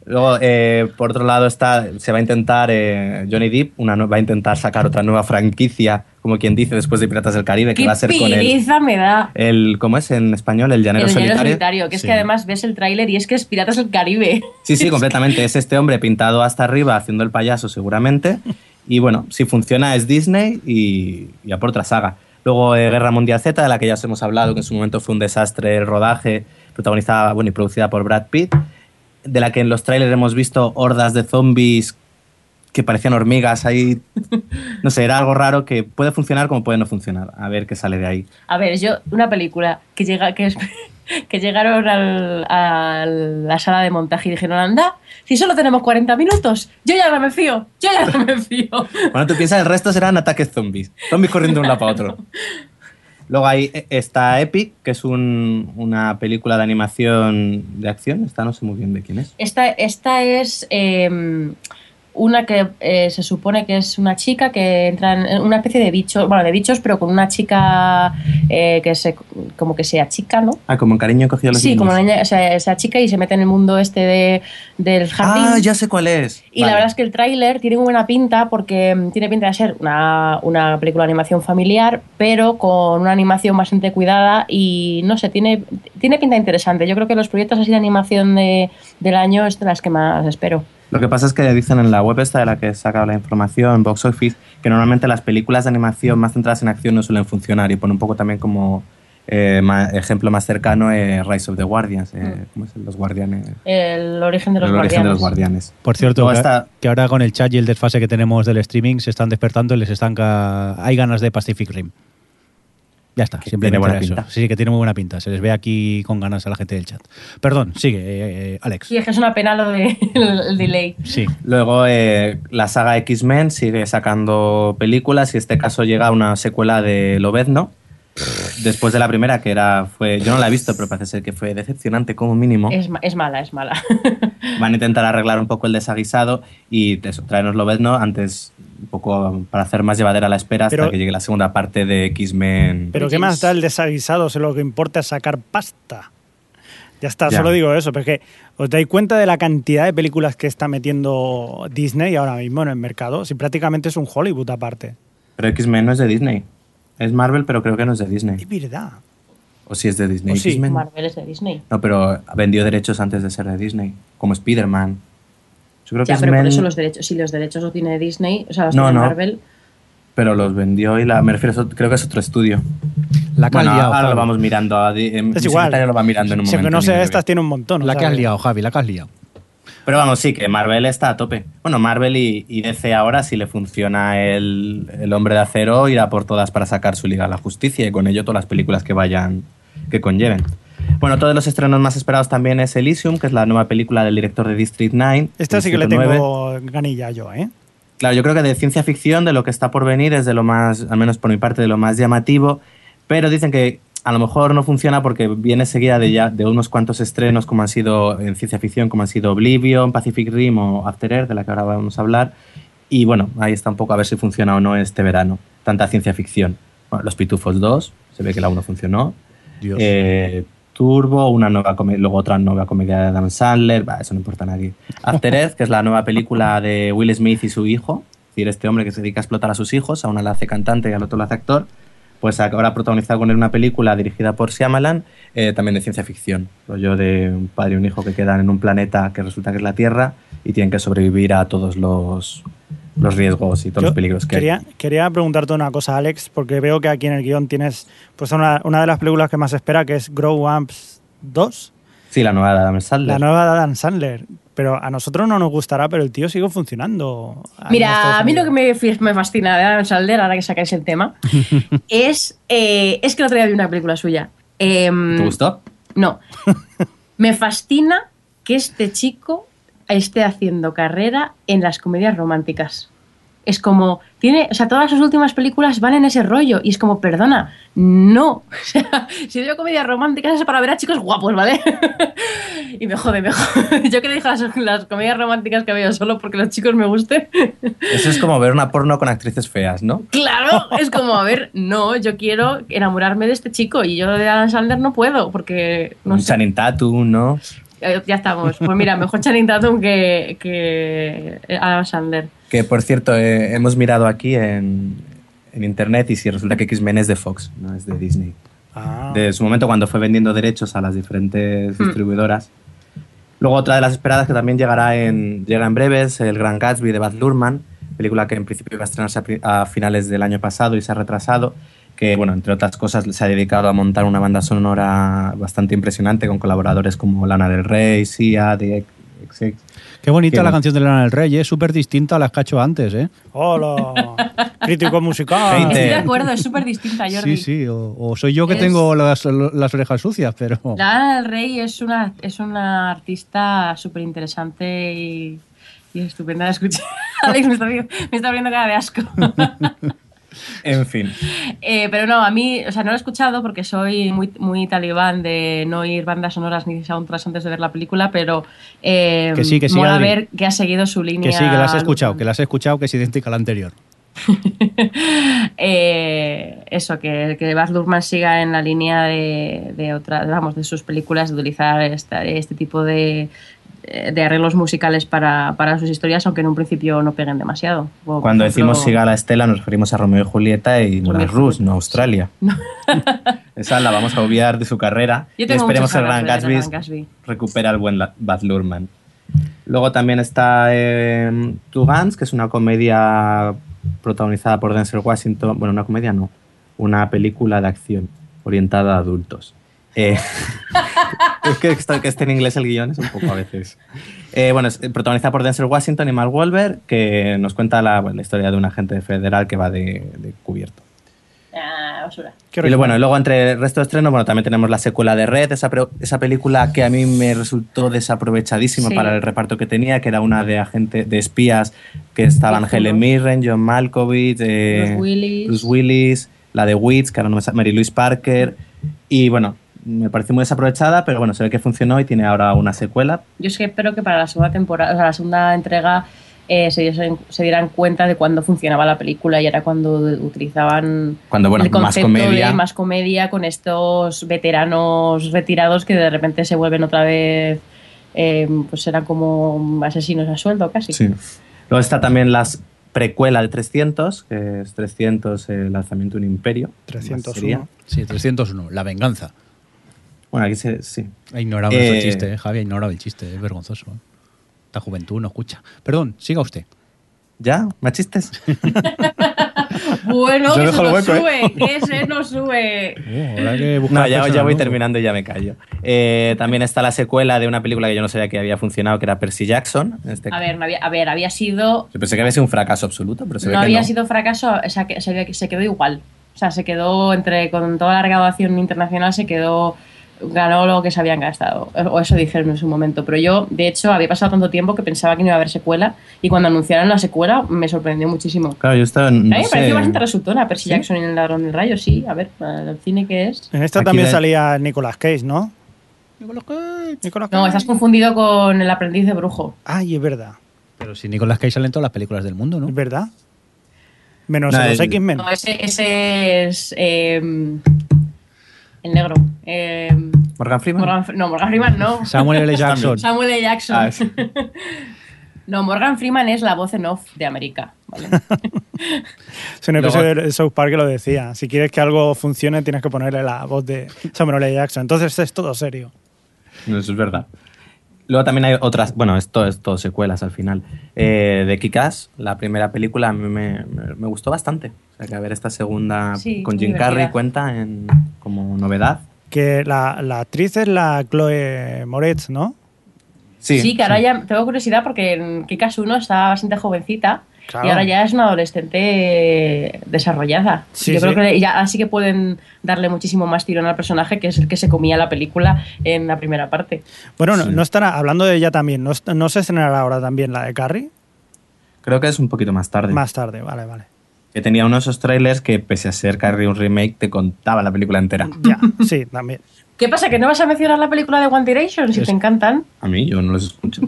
Luego, eh, por otro lado, está, se va a intentar, eh, Johnny Depp una, va a intentar sacar otra nueva franquicia, como quien dice, después de Piratas del Caribe, que va a ser con el, piriza me da. el, ¿cómo es en español? El llanero El llanero solitario. solitario, que es Sí. que además ves el tráiler y es que es Piratas del Caribe. Sí, sí, completamente. Es este hombre pintado hasta arriba haciendo el payaso seguramente. Y bueno, si funciona es Disney y, y a por otra saga. Luego eh, Guerra Mundial Z, de la que ya os hemos hablado, que en su momento fue un desastre el rodaje, protagonizada bueno, y producida por Brad Pitt, de la que en los trailers hemos visto hordas de zombies que parecían hormigas ahí. No sé, era algo raro que puede funcionar como puede no funcionar. A ver qué sale de ahí. A ver, yo, una película que llega, que, es- que llegaron al- a la sala de montaje y dijeron, anda, si solo tenemos 40 minutos, yo ya no me fío, yo ya no me fío. Cuando tú piensas, el resto serán ataques zombies. Zombies corriendo de un lado para otro. Luego hay eh, está Epic, que es un- una película de animación de acción. Esta no sé muy bien de quién es. Esta, esta es eh, una que eh, se supone que es una chica que entra en una especie de bichos, bueno, de bichos, pero con una chica eh, que se, como que sea chica, ¿no? Ah, como en cariño cogido los Sí, niños. como una niña, o sea, esa chica y se mete en el mundo este de, del jardín. Ah, ya sé cuál es. Y la verdad es que el tráiler tiene buena pinta porque mm, tiene pinta de ser una, una película de animación familiar, pero con una animación bastante cuidada y no sé, tiene, tiene pinta interesante. Yo creo que los proyectos así de animación de, del año es de las que más espero. Lo que pasa es que dicen en la web esta de la que he sacado la información, Box Office, que normalmente las películas de animación más centradas en acción no suelen funcionar y pone un poco también como eh, ma- ejemplo más cercano eh, Rise of the Guardians, eh, ¿cómo es? Los Guardianes. El origen de los el origen de los guardianes. Guardianes. Por cierto, que, que ahora con el chat y el desfase que tenemos del streaming se están despertando y les están ca- hay ganas de Pacific Rim. Ya está, Que simplemente tiene buena era eso. pinta. Sí, que tiene muy buena pinta. Se les ve aquí con ganas a la gente del chat. Perdón, sigue, eh, eh, Alex. Sí, es que es una pena lo de el, el delay. Sí. Luego eh, la saga X-Men sigue sacando películas y este caso llega una secuela de Lobezno. Después de la primera, que era fue yo no la he visto, pero parece ser que fue decepcionante como mínimo. Es mala, es mala. Van a intentar arreglar un poco el desaguisado y eso, traernos Lobezno antes, un poco para hacer más llevadera la espera hasta Pero- que llegue la segunda parte de X-Men. Pero ¿qué más da el desaguisado? Si lo que importa es sacar pasta. Ya está, Ya. solo digo eso, pero es que os dais cuenta de la cantidad de películas que está metiendo Disney ahora mismo en el mercado. Si prácticamente es un Hollywood aparte. Pero X-Men no es de Disney. Es Marvel, pero creo que no es de Disney. Es verdad. O si es de Disney. O sí. Marvel es de Disney. No, pero vendió derechos antes de ser de Disney. Como Spider-Man. Yo creo que Ya, pero por eso los derechos, si los derechos los tiene Disney, o sea, los No, tiene no. Marvel, pero los vendió y la. Me refiero, eso- creo que es otro estudio. La que Bueno, has liado, ahora lo vamos mirando. a em, Es igual. lo va mirando en un Si momento. aunque no sea estas, tiene un montón. La que has liado, Javi, la que has liado. Pero vamos, sí, que Marvel está a tope. Bueno, Marvel y, y DC ahora, si le funciona el, el hombre de acero, irá por todas para sacar su Liga de la Justicia y con ello todas las películas que vayan, que conlleven. Bueno, otro de los estrenos más esperados también es Elysium, que es la nueva película del director de District 9. Esta sí que le Distrito 9. tengo ganilla yo, ¿eh? Claro, yo creo que de ciencia ficción, de lo que está por venir, es de lo más, al menos por mi parte, de lo más llamativo. Pero dicen que a lo mejor no funciona porque viene seguida de ya de unos cuantos estrenos como han sido en ciencia ficción, como han sido Oblivion, Pacific Rim o After Earth, de la que ahora vamos a hablar. Y bueno, ahí está un poco a ver si funciona o no este verano. Tanta ciencia ficción. Bueno, Los Pitufos 2, se ve que la 1 funcionó. Dios. Eh, Turbo, una nueva luego otra nueva comedia de Adam Sandler, eso no importa a nadie. After Earth, que es la nueva película de Will Smith y su hijo, es decir, este hombre que se dedica a explotar a sus hijos, a una la hace cantante y al otro la hace actor, pues ahora ha protagonizado con él una película dirigida por Shyamalan, eh, también de ciencia ficción, rollo de un padre y un hijo que quedan en un planeta que resulta que es la Tierra y tienen que sobrevivir a todos los, los riesgos y todos Yo los peligros que hay. quería, quería preguntarte una cosa, Alex, porque veo que aquí en el guion tienes pues una, una de las películas que más espera, que es Grow Ups 2, Sí, la nueva de Adam Sandler. la nueva de Adam Sandler. Pero a nosotros no nos gustará, pero el tío sigue funcionando. Mira, a mí lo que me fascina de Adam Sandler, ahora que sacáis el tema, es, eh, es que el otro día vi una película suya. Em, ¿Te gustó? No. Me fascina que este chico esté haciendo carrera en las comedias románticas. Es como, tiene, o sea, todas sus últimas películas van en ese rollo y es como, perdona, no. O sea, si veo comedias románticas es para ver a chicos guapos, ¿vale? y me jode, me jode. Yo que digo las, las comedias románticas que veo solo porque los chicos me gusten. Eso es como ver una porno con actrices feas, ¿no? Claro, es como, a ver, no, yo quiero enamorarme de este chico y yo de Adam Sandler no puedo porque, no un sé. Channing Tatum, ¿no? Ya estamos. Pues mira, mejor Channing Tatum que, que Adam Sandler. Que por cierto, eh, hemos mirado aquí en, en internet y si resulta que X-Men es de Fox, no es de Disney. Ah. su momento cuando fue vendiendo derechos a las diferentes Hmm. distribuidoras. Luego otra de las esperadas que también llegará en, llega en breves, El Gran Gatsby de Baz Luhrmann, película que en principio iba a estrenarse a, a finales del año pasado y se ha retrasado, que bueno, entre otras cosas se ha dedicado a montar una banda sonora bastante impresionante con colaboradores como Lana del Rey, Sia, The XX. Qué bonita Qué la canción de Lana del Rey, es súper distinta a las que ha hecho antes, ¿eh? Hola, crítico musical. Estoy de acuerdo, es súper distinta, Jordi. Sí, sí, o, o soy yo que Es- tengo las, las orejas sucias, pero... Lana del Rey es una, es una artista súper interesante y, y estupenda de escuchar. Alex me está, vi- me está abriendo cara de asco. En fin. Eh, pero no, a mí, o sea, no lo he escuchado porque soy muy, muy talibán de no ir bandas sonoras ni soundtracks antes de ver la película, pero eh, Que sí, que sí, mola Adri. ver que ha seguido su línea. Que sí, que la has escuchado, que la has escuchado, que es idéntica a la anterior. Eh, eso, que, que Baz Luhrmann siga en la línea de, de otras, vamos, de sus películas, de utilizar esta- este tipo de, de arreglos musicales para, para sus historias, aunque en un principio no peguen demasiado. Como, Cuando ejemplo, decimos siga a la estela nos referimos a Romeo y Julieta y Moulin Rouge, no Australia. Esa la vamos a obviar de su carrera y esperemos que muchas Gran Gatsby Gatsby. recupera al buen Baz Luhrmann. Luego también está eh, Two Guns, que es una comedia protagonizada por Denzel Washington. Bueno, una comedia no, una película de acción orientada a adultos. Eh, es que, esto- que esté en inglés el guion es un poco a veces. Eh, bueno, es protagonizada por Denzel Washington y Mark Wahlberg, que nos cuenta la, bueno, la historia de un agente federal que va de, de cubierto. Ah, basura. Y lo- bueno, y luego entre el resto de estrenos, bueno, también tenemos la secuela de Red, esa, esa película que a mí me resultó desaprovechadísima Sí. para el reparto que tenía, que era una de agente de espías que estaban Helen. Mirren, John Malkovich, eh, Bruce Willis. Bruce Willis, la de Wits, que ahora no me Mary Louise Parker. Y bueno, me pareció muy desaprovechada, pero bueno, se ve que funcionó y tiene ahora una secuela. Yo es que espero que para la segunda temporada, o sea, la segunda entrega, eh, se, se dieran cuenta de cuándo funcionaba la película y era cuando utilizaban Cuando, bueno, el más concepto comedia. de más comedia con estos veteranos retirados que de repente se vuelven otra vez, eh, pues eran como asesinos a sueldo casi. Sí. Luego está también las precuela de 300, que es 300, el lanzamiento de un imperio. 301. Sería. Sí, 301, la venganza. Bueno, aquí se, sí. Ha ignorado nuestro Eh, chiste, ¿eh? Javi ha ignorado el chiste, es vergonzoso. ¿eh? Esta juventud no escucha. Perdón, siga usted. ¿Ya? ¿Machistes? Bueno, Yo que se el hueco, ¿eh? sube, que se nos sube. Oh, No, ya, voy terminando y ya me callo. Eh, también está la secuela de una película que yo no sabía que había funcionado, que era Percy Jackson. Este- A ver, no había, a ver, había sido Yo pensé que había sido un fracaso absoluto, pero se ve no que había no. sido fracaso, o sea, que se, ve que se quedó igual. O sea, se quedó entre con toda la recaudación internacional, se quedó ganó lo que se habían gastado. O eso dijeron en su momento. Pero yo, de hecho, había pasado tanto tiempo que pensaba que no iba a haber secuela. Y cuando anunciaron la secuela, me sorprendió muchísimo. Claro, yo estaba... a mí No me pareció bastante resultona Percy ¿Sí? Jackson y el ladrón del rayo, sí. A ver, para el cine que es. En esta Aquí también salía Nicolas Cage, ¿no? Nicolas Cage. Nicolas No, Cage. estás confundido con el aprendiz de brujo. Ay, es verdad. Pero si Nicolas Cage sale en todas las películas del mundo, ¿no? Es verdad. Menos No, en los el- X-Men. No, ese, ese es eh, el negro. Eh, Morgan Freeman. Morgan, no, Morgan Freeman no. Samuel L. Jackson. Samuel L. Jackson. Ah, sí. no, Morgan Freeman es la voz en off de América. ¿vale? Es un episodio de South Park que lo decía. Si quieres que algo funcione, tienes que ponerle la voz de Samuel L. Jackson. Entonces es todo serio. No, Eso es verdad. Luego también hay otras, bueno, esto es todo secuelas al final. Eh, de Kick-Ass, la primera película, a mí me, me- me gustó bastante. O sea, que a ver esta segunda Sí, con Jim. Carrey cuenta en, como novedad. Que la, la actriz es la Chloe Moretz, ¿no? Sí, que ahora ya tengo curiosidad porque en Kikas 1 estaba bastante jovencita Claro. y ahora ya es una adolescente desarrollada. Sí, Yo creo sí. que ya así que pueden darle muchísimo más tirón al personaje que es el que se comía la película en la primera parte. Bueno, no, Sí. no estará, hablando de ella también, ¿no, no se estrenará ahora también la de Carrie? Creo que es un poquito más tarde. Más tarde, vale, vale. Que tenía uno de esos trailers que, pese a ser Carrey un remake, te contaba la película entera. Ya, sí, también. ¿Qué pasa? ¿Que no vas a mencionar la película de One Direction si Es- te encantan? A mí, yo no los escucho.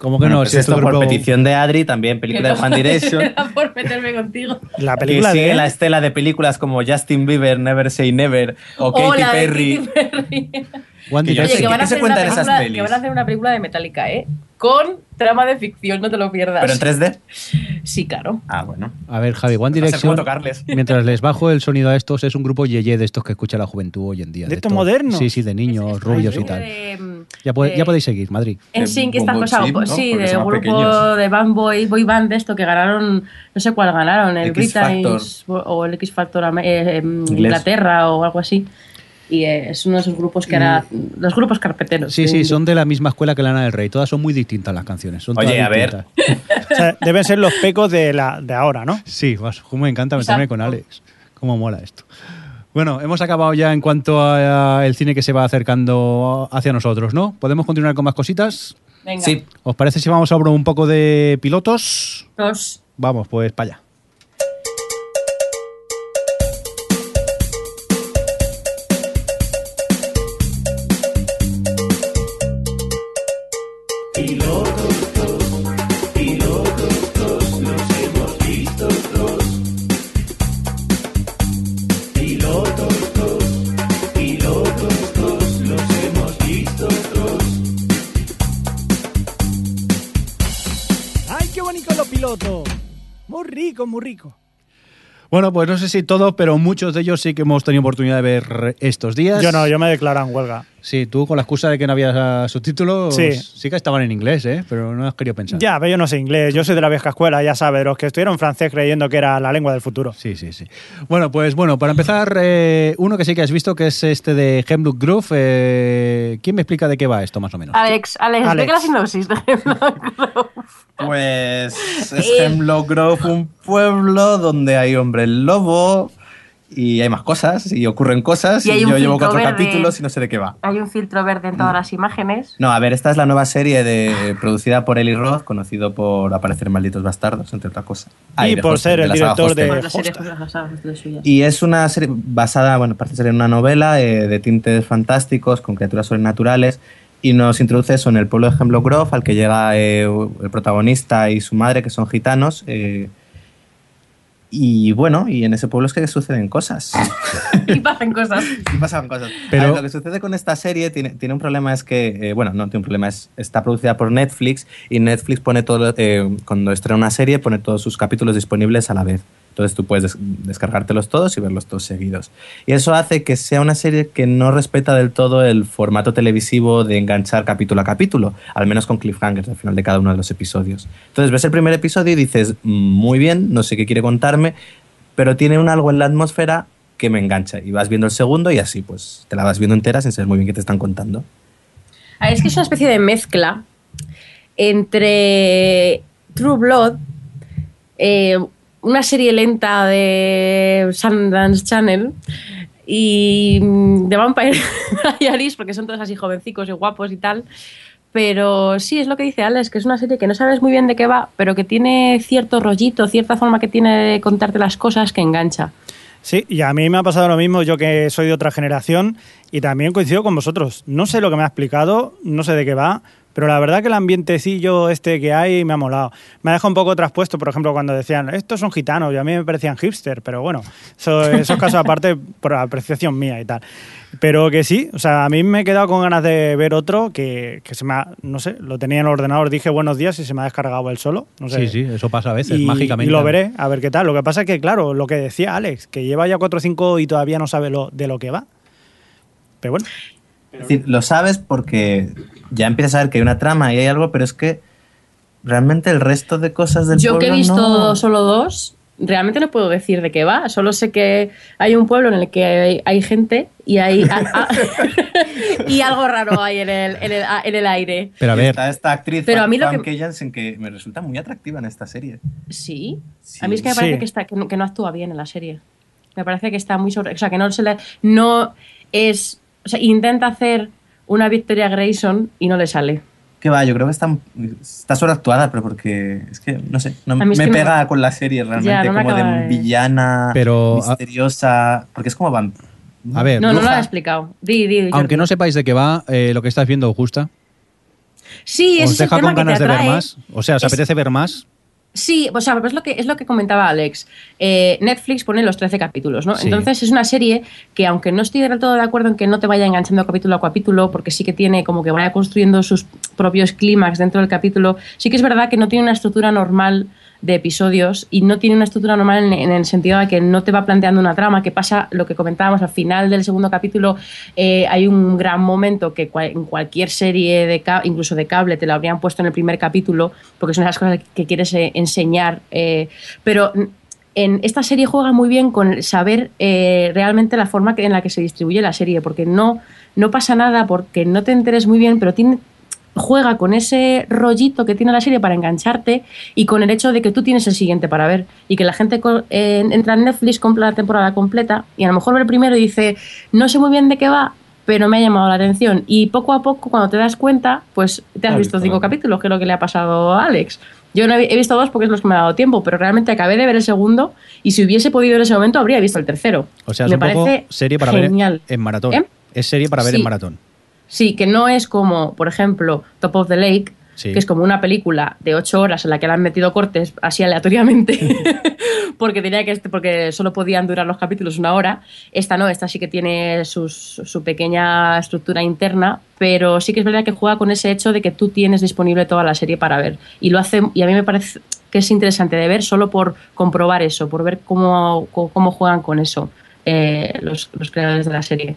¿Cómo que Bueno, no? pues Si es esto por grupo- petición de Adri, también película de One Direction. Era por meterme contigo. La que película sigue de... la estela de películas como Justin Bieber, Never Say Never o Katy de Perry. Katy Perry. One Que yo Oye, sé, que van, ¿qué a se hacer en esas pelis? que van a hacer una película de Metallica, ¿eh? Con trama de ficción, no te lo pierdas. Pero en 3D. Sí, claro. Ah, bueno. A ver, Javi, One Direction, tocarles. mientras les bajo el sonido a estos, es un grupo yeye de estos que escucha la juventud hoy en día. ¿De estos modernos? Sí, sí, de niños, rubios y tal. de, mm, Ya, puede- eh, ya podéis seguir, Madrid. En De Sync, estas Bombo cosas. Chip, ¿no? Sí, Porque de grupo pequeños. de band boy, boy band de esto que ganaron, no sé cuál ganaron, el British o el X Factor eh, em. Inglaterra o algo así. Y eh, es uno de esos grupos que era. Los grupos carpeteros. Mm. Sí, sí, son de la misma escuela que Lana del Rey. Todas son muy distintas las canciones. Son Oye, todas a ver. distintas. O sea, deben ser los pecos de, la, de ahora, ¿no? Sí, vas, cómo me encanta meterme Exacto. con Alex. Cómo mola esto. Bueno, hemos acabado ya en cuanto a, a el cine que se va acercando hacia nosotros, ¿no? ¿Podemos continuar con más cositas? Venga. Sí. ¿Os parece si vamos a hablar un poco de pilotos? Dos. Vamos, pues para allá. Muy rico. Bueno, pues no sé si todos, pero muchos de ellos sí que hemos tenido oportunidad de ver estos días. Yo no, yo me he declarado en huelga. Sí, tú con la excusa de que no había subtítulos, Sí. sí que estaban en inglés, ¿eh? Pero no has querido pensar. Ya, pero yo no sé inglés, yo soy de la vieja escuela, ya sabes, de los que estuvieron francés creyendo que era la lengua del futuro. Sí, sí, sí. Bueno, pues bueno, para empezar, eh, uno que sí que has visto, que es este de Hemlock Grove. eh, ¿Quién me explica de qué va esto, más o menos? Alex, Alex, Alex. explica la sinopsis de Hemlock Grove. Pues es Eh. Hemlock Grove, un pueblo donde hay hombre lobo y hay más cosas y ocurren cosas Y y, yo llevo cuatro verde. capítulos y no sé de qué va. Hay un filtro verde en todas las imágenes. No, a ver, esta es la nueva serie de, producida por Eli Roth, conocido por aparecer en Malditos Bastardos, entre otra cosa. Ah, Y por Hostel, ser el director de- de. Y es una serie basada, bueno, parece ser en una novela eh, de tintes fantásticos, con criaturas sobrenaturales, y nos introduce eso en el pueblo de Hemlock Grove, al que llega eh, el protagonista y su madre, que son gitanos. eh, y bueno, y en ese pueblo es que suceden cosas. Y pasan cosas. y pasan cosas. Pero- ver, lo que sucede con esta serie tiene, tiene un problema, es que, eh, bueno, no tiene un problema, es, está producida por Netflix y Netflix pone todo, eh, cuando estrena una serie, pone todos sus capítulos disponibles a la vez. Entonces tú puedes des- descargártelos todos y verlos todos seguidos. Y eso hace que sea una serie que no respeta del todo el formato televisivo de enganchar capítulo a capítulo, al menos con cliffhangers al final de cada uno de los episodios. Entonces ves el primer episodio y dices, "Mm, muy bien, no sé qué quiere contarme, pero tiene un algo en la atmósfera que me engancha. Y vas viendo el segundo y así, pues te la vas viendo entera sin saber muy bien qué te están contando. Ah, Es que es una especie de mezcla entre True Blood, eh, una serie lenta de Sundance Channel y mm, The Vampire Diaries, porque son todos así jovencicos y guapos y tal. Pero sí, es lo que dice Alex, que es una serie que no sabes muy bien de qué va, pero que tiene cierto rollito, cierta forma que tiene de contarte las cosas que engancha. Sí, y a mí me ha pasado lo mismo, yo que soy de otra generación y también coincido con vosotros. No sé lo que me ha explicado, no sé de qué va, pero la verdad que el ambientecillo este que hay me ha molado. Me ha dejado un poco traspuesto, por ejemplo, cuando decían, estos son gitanos, y a mí me parecían hipster, pero bueno, eso, esos casos aparte por apreciación mía y tal. Pero que sí, o sea, a mí me he quedado con ganas de ver otro que, que se me ha, no sé, lo tenía en el ordenador, dije buenos días y se me ha descargado él solo. No sé. Sí, sí, eso pasa a veces, y, mágicamente. y lo veré, a ver qué tal. Lo que pasa es que, claro, lo que decía Alex, que lleva ya 4 o 5 y todavía no sabe lo, de lo que va. Pero bueno, Es decir, lo sabes porque ya empiezas a ver que hay una trama y hay algo, pero es que realmente el resto de cosas del Yo que he visto no- solo dos, realmente no puedo decir de qué va. Solo sé que hay un pueblo en el que hay, hay gente y hay a- a- y algo raro hay en el, en el, en el aire. Pero a ver, Está esta actriz, Pero a mí lo que- Janssen, que me resulta muy atractiva en esta serie. Sí. Sí. A mí es que me parece Sí. que, está, que, no, que no actúa bien en la serie. Me parece que está muy sobre. O sea, que no se le. No es. O sea, intenta hacer una Victoria Grayson y no le sale. Que va, yo creo que está, está sobreactuada, pero porque es que, no sé, no es me que me- pega con la serie realmente, Ya, no me como de villana, Pero, misteriosa, porque es como van. a ver, No, no lo he explicado. Di, di, aunque no sepáis de qué va, eh, lo que estáis viendo os gusta. Sí, ¿Os es el deja tema con que te ganas de ver más? O sea, ¿os Es- apetece ver más? Sí, o sea, es lo que, es lo que comentaba Alex. Eh, Netflix pone los 13 capítulos, ¿no? Sí. Entonces es una serie que, aunque no estoy del todo de acuerdo en que no te vaya enganchando capítulo a capítulo, porque sí que tiene como que vaya construyendo sus propios clímax dentro del capítulo, sí que es verdad que no tiene una estructura normal de episodios y no tiene una estructura normal en, el sentido de que no te va planteando una trama, que pasa lo que comentábamos al final del segundo capítulo, eh, hay un gran momento que en cualquier serie, de incluso de cable, te lo habrían puesto en el primer capítulo, porque son esas cosas que quieres eh, enseñar, eh, pero en esta serie juega muy bien con saber realmente la forma en la que se distribuye la serie, porque no, no pasa nada, porque no te enteres muy bien, pero tiene juega con ese rollito que tiene la serie para engancharte y con el hecho de que tú tienes el siguiente para ver y que la gente eh, entra en Netflix, compra la temporada completa y a lo mejor ve el primero y dice, no sé muy bien de qué va, pero me ha llamado la atención y poco a poco cuando te das cuenta, pues te has visto cinco capítulos, que es lo que le ha pasado a Alex. Yo no he visto dos porque es los que me ha dado tiempo, pero realmente acabé de ver el segundo y si hubiese podido en ese momento habría visto el tercero. O sea, es me un poco parece serie para genial. ver en maratón. ¿Eh? Es serie para ver Sí. en maratón. Sí, que no es como, por ejemplo, Top of the Lake, Sí. que es como una película de ocho horas en la que le han metido cortes así aleatoriamente, porque tenía que porque solo podían durar los capítulos una hora. Esta no, esta sí que tiene sus- su pequeña estructura interna, pero sí que es verdad que juega con ese hecho de que tú tienes disponible toda la serie para ver. Y lo hace, y a mí me parece que es interesante de ver solo por comprobar eso, por ver cómo, cómo juegan con eso eh, los, los creadores de la serie.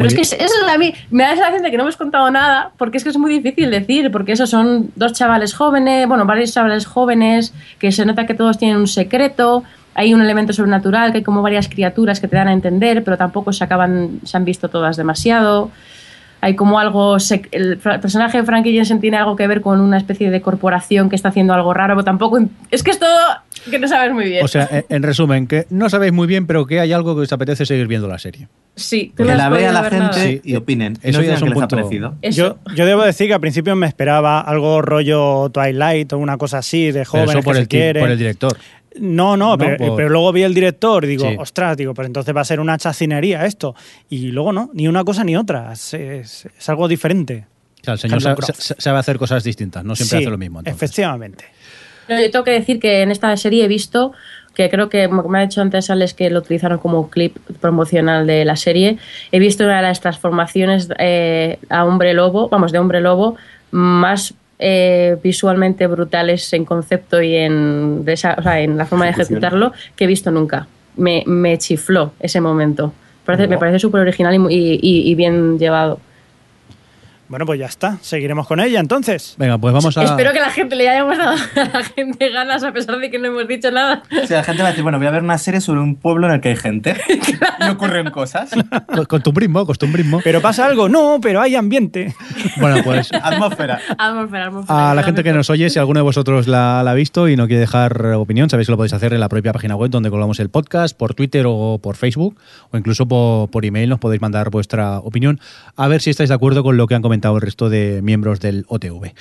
Pero es que es, es a mí me da la sensación de que no hemos contado nada, porque es que es muy difícil decir, porque esos son dos chavales jóvenes, bueno, varios chavales jóvenes, que se nota que todos tienen un secreto, hay un elemento sobrenatural, que hay como varias criaturas que te dan a entender, pero tampoco se acaban, se han visto todas demasiado. Hay como algo, el personaje de Frankie Jensen tiene algo que ver con una especie de corporación que está haciendo algo raro, pero tampoco, es que es todo que no sabes muy bien. O sea, en, en resumen, que no sabéis muy bien, pero que hay algo que os apetece seguir viendo la serie. sí, tú Que no la vea la gente. Sí. y opinen. Eso ya es un qué les ha punto-. Yo, yo debo decir que al principio me esperaba algo rollo Twilight o una cosa así de jóvenes eso por que el, se quieren. por el director. No, no, No, pero, por- pero luego vi el director y digo, Sí. ostras, digo, pues entonces va a ser una chacinería esto. Y luego no, ni una cosa ni otra. Es, es- es algo diferente. O sea, el señor Carlos sa- Croft. sa- sabe hacer cosas distintas, no siempre Sí, hace lo mismo. entonces. Efectivamente. No, yo tengo que decir que en esta serie he visto, que creo que me ha dicho antes Alex que lo utilizaron como clip promocional de la serie, he visto una de las transformaciones eh, a hombre lobo, vamos, de hombre lobo, más eh, visualmente brutales en concepto y en, de esa- o sea, en la forma de ejecutarlo que he visto nunca. Me, me chifló ese momento. Parece- Me parece súper original y- y- y bien llevado. Bueno, pues ya está. Seguiremos con ella entonces. Venga, pues vamos a. Espero que la gente le hayamos dado a la gente ganas a pesar de que no hemos dicho nada. O sea, la gente va a decir, bueno, voy a ver una serie sobre un pueblo en el que hay gente y ocurren cosas. Co- Costumbrismo, costumbrismo. ¿Pero pasa algo? No, pero hay ambiente. Bueno, pues Atmósfera. Atmósfera, atmósfera, A la gente que nos oye, si alguno de vosotros la, la ha visto y no quiere dejar opinión, sabéis que lo podéis hacer en la propia página web donde colgamos el podcast, por Twitter o por Facebook, o incluso por, por email nos podéis mandar vuestra opinión, a ver si estáis de acuerdo con lo que han comentado el resto de miembros del OTV.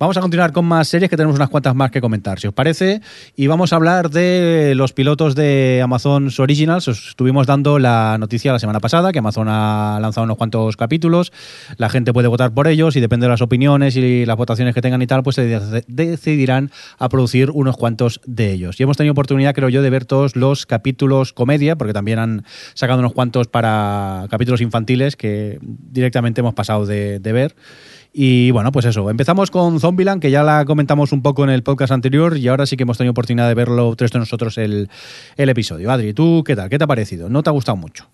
Vamos a continuar con más series que tenemos unas cuantas más que comentar, si os parece, y vamos a hablar de los pilotos de Amazon Originals. Os estuvimos dando la noticia la semana pasada que Amazon ha lanzado unos cuantos capítulos, la gente puede votar por ellos y depende de las opiniones y las votaciones que tengan y tal, pues se de- decidirán a producir unos cuantos de ellos. Y hemos tenido oportunidad, creo yo, de ver todos los capítulos comedia, porque también han sacado unos cuantos para capítulos infantiles que directamente hemos pasado de, de ver. Y bueno, pues eso, empezamos con Zombieland, que ya la comentamos un poco en el podcast anterior y ahora sí que hemos tenido oportunidad de verlo tres de nosotros el, el episodio. Adri, ¿tú qué tal? ¿Qué te ha parecido? ¿No te ha gustado mucho?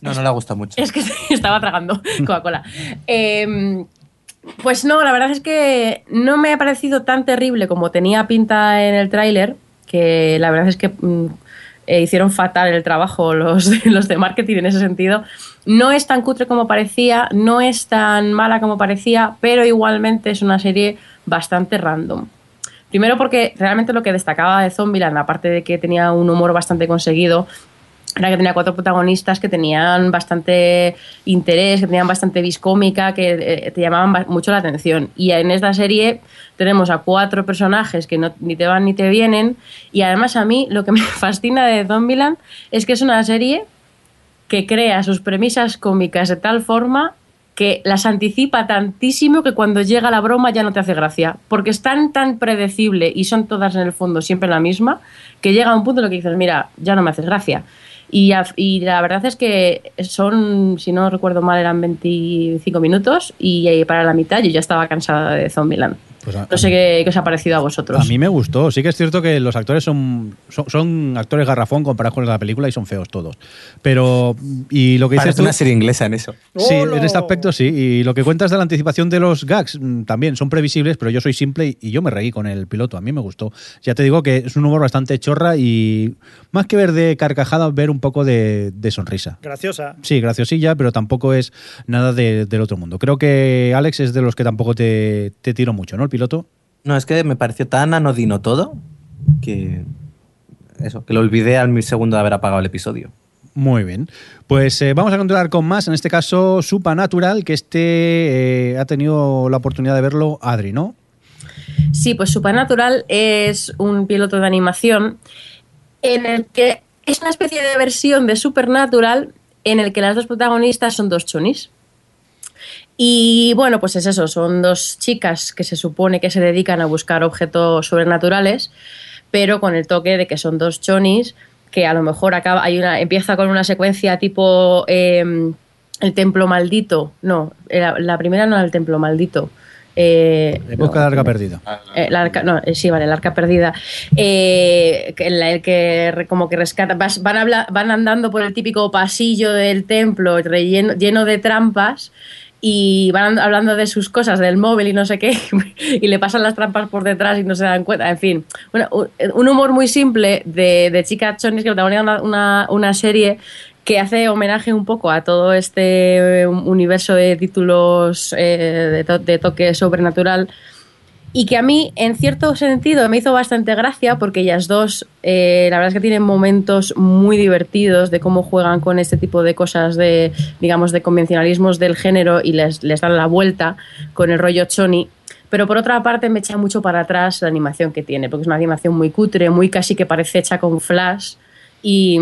No, no le gusta mucho. Es que estaba tragando Coca-Cola. Eh, pues no, la verdad es que no me ha parecido tan terrible como tenía pinta en el tráiler, que la verdad es que mm, eh, hicieron fatal el trabajo los, los de marketing en ese sentido. No es tan cutre como parecía, no es tan mala como parecía, pero igualmente es una serie bastante random. Primero porque realmente lo que destacaba de Zombieland, aparte de que tenía un humor bastante conseguido, era que tenía cuatro protagonistas que tenían bastante interés, que tenían bastante vis cómica, que eh, te llamaban ba- mucho la atención. Y en esta serie tenemos a cuatro personajes que no, ni te van ni te vienen. Y además a mí lo que me fascina de Zombieland es que es una serie que crea sus premisas cómicas de tal forma que las anticipa tantísimo que cuando llega la broma ya no te hace gracia. Porque es tan, tan predecible y son todas en el fondo siempre la misma, que llega un punto en el que dices, mira, ya no me haces gracia. Y, a- y la verdad es que son, si no recuerdo mal, eran 25 minutos y eh, para la mitad yo ya estaba cansada de Zombieland. Pues a- No sé qué, qué os ha parecido a vosotros. A mí me gustó. Sí que es cierto que los actores son, son, son actores garrafón comparados con la película y son feos todos. Pero, y lo que dices Parece tú... una serie inglesa en eso. Sí, ¡Hola! en este aspecto sí. Y lo que cuentas de la anticipación de los gags mm, también son previsibles, pero yo soy simple y, y yo me reí con el piloto. A mí me gustó. Ya te digo que es un humor bastante chorra y más que ver de carcajada, ver un poco de, de sonrisa. Graciosa. Sí, graciosilla, pero tampoco es nada de- del otro mundo. Creo que Alex es de los que tampoco te, te tiro mucho, ¿no? El piloto. No, es que me pareció tan anodino todo que. Eso, que lo olvidé al segundo de haber apagado el episodio. Muy bien. Pues eh, vamos a continuar con más. En este caso, Supernatural, que este eh, ha tenido la oportunidad de verlo Adri, ¿no? Sí, pues Supernatural es un piloto de animación en el que es una especie de versión de Supernatural en el que las dos protagonistas son dos chonis. Y bueno, pues es eso, son dos chicas que se supone que se dedican a buscar objetos sobrenaturales, pero con el toque de que son dos chonis que a lo mejor acaba, hay una, empieza con una secuencia tipo em, el templo maldito. No, la, la primera no era el templo maldito. Eh, busca de arca perdida. eh, el arca, no, eh, sí, vale, el arca perdida. Eh, que el, el que como que rescata. vas- Van, habla- van andando por el típico pasillo del templo relleno, lleno de trampas. Y van and- hablando de sus cosas, del móvil y no sé qué, y le pasan las trampas por detrás y no se dan cuenta. En fin, bueno, un, humor muy simple de, de chica chonis que protagonizan una, una, una serie que hace homenaje un poco a todo este eh, universo de títulos eh, de, to- de toque sobrenatural y que a mí, en cierto sentido, me hizo bastante gracia porque ellas dos, eh, la verdad es que tienen momentos muy divertidos de cómo juegan con este tipo de cosas de, digamos, de convencionalismos del género y les, les dan la vuelta con el rollo choni. Pero por otra parte me echa mucho para atrás la animación que tiene, porque es una animación muy cutre, muy casi que parece hecha con flash y,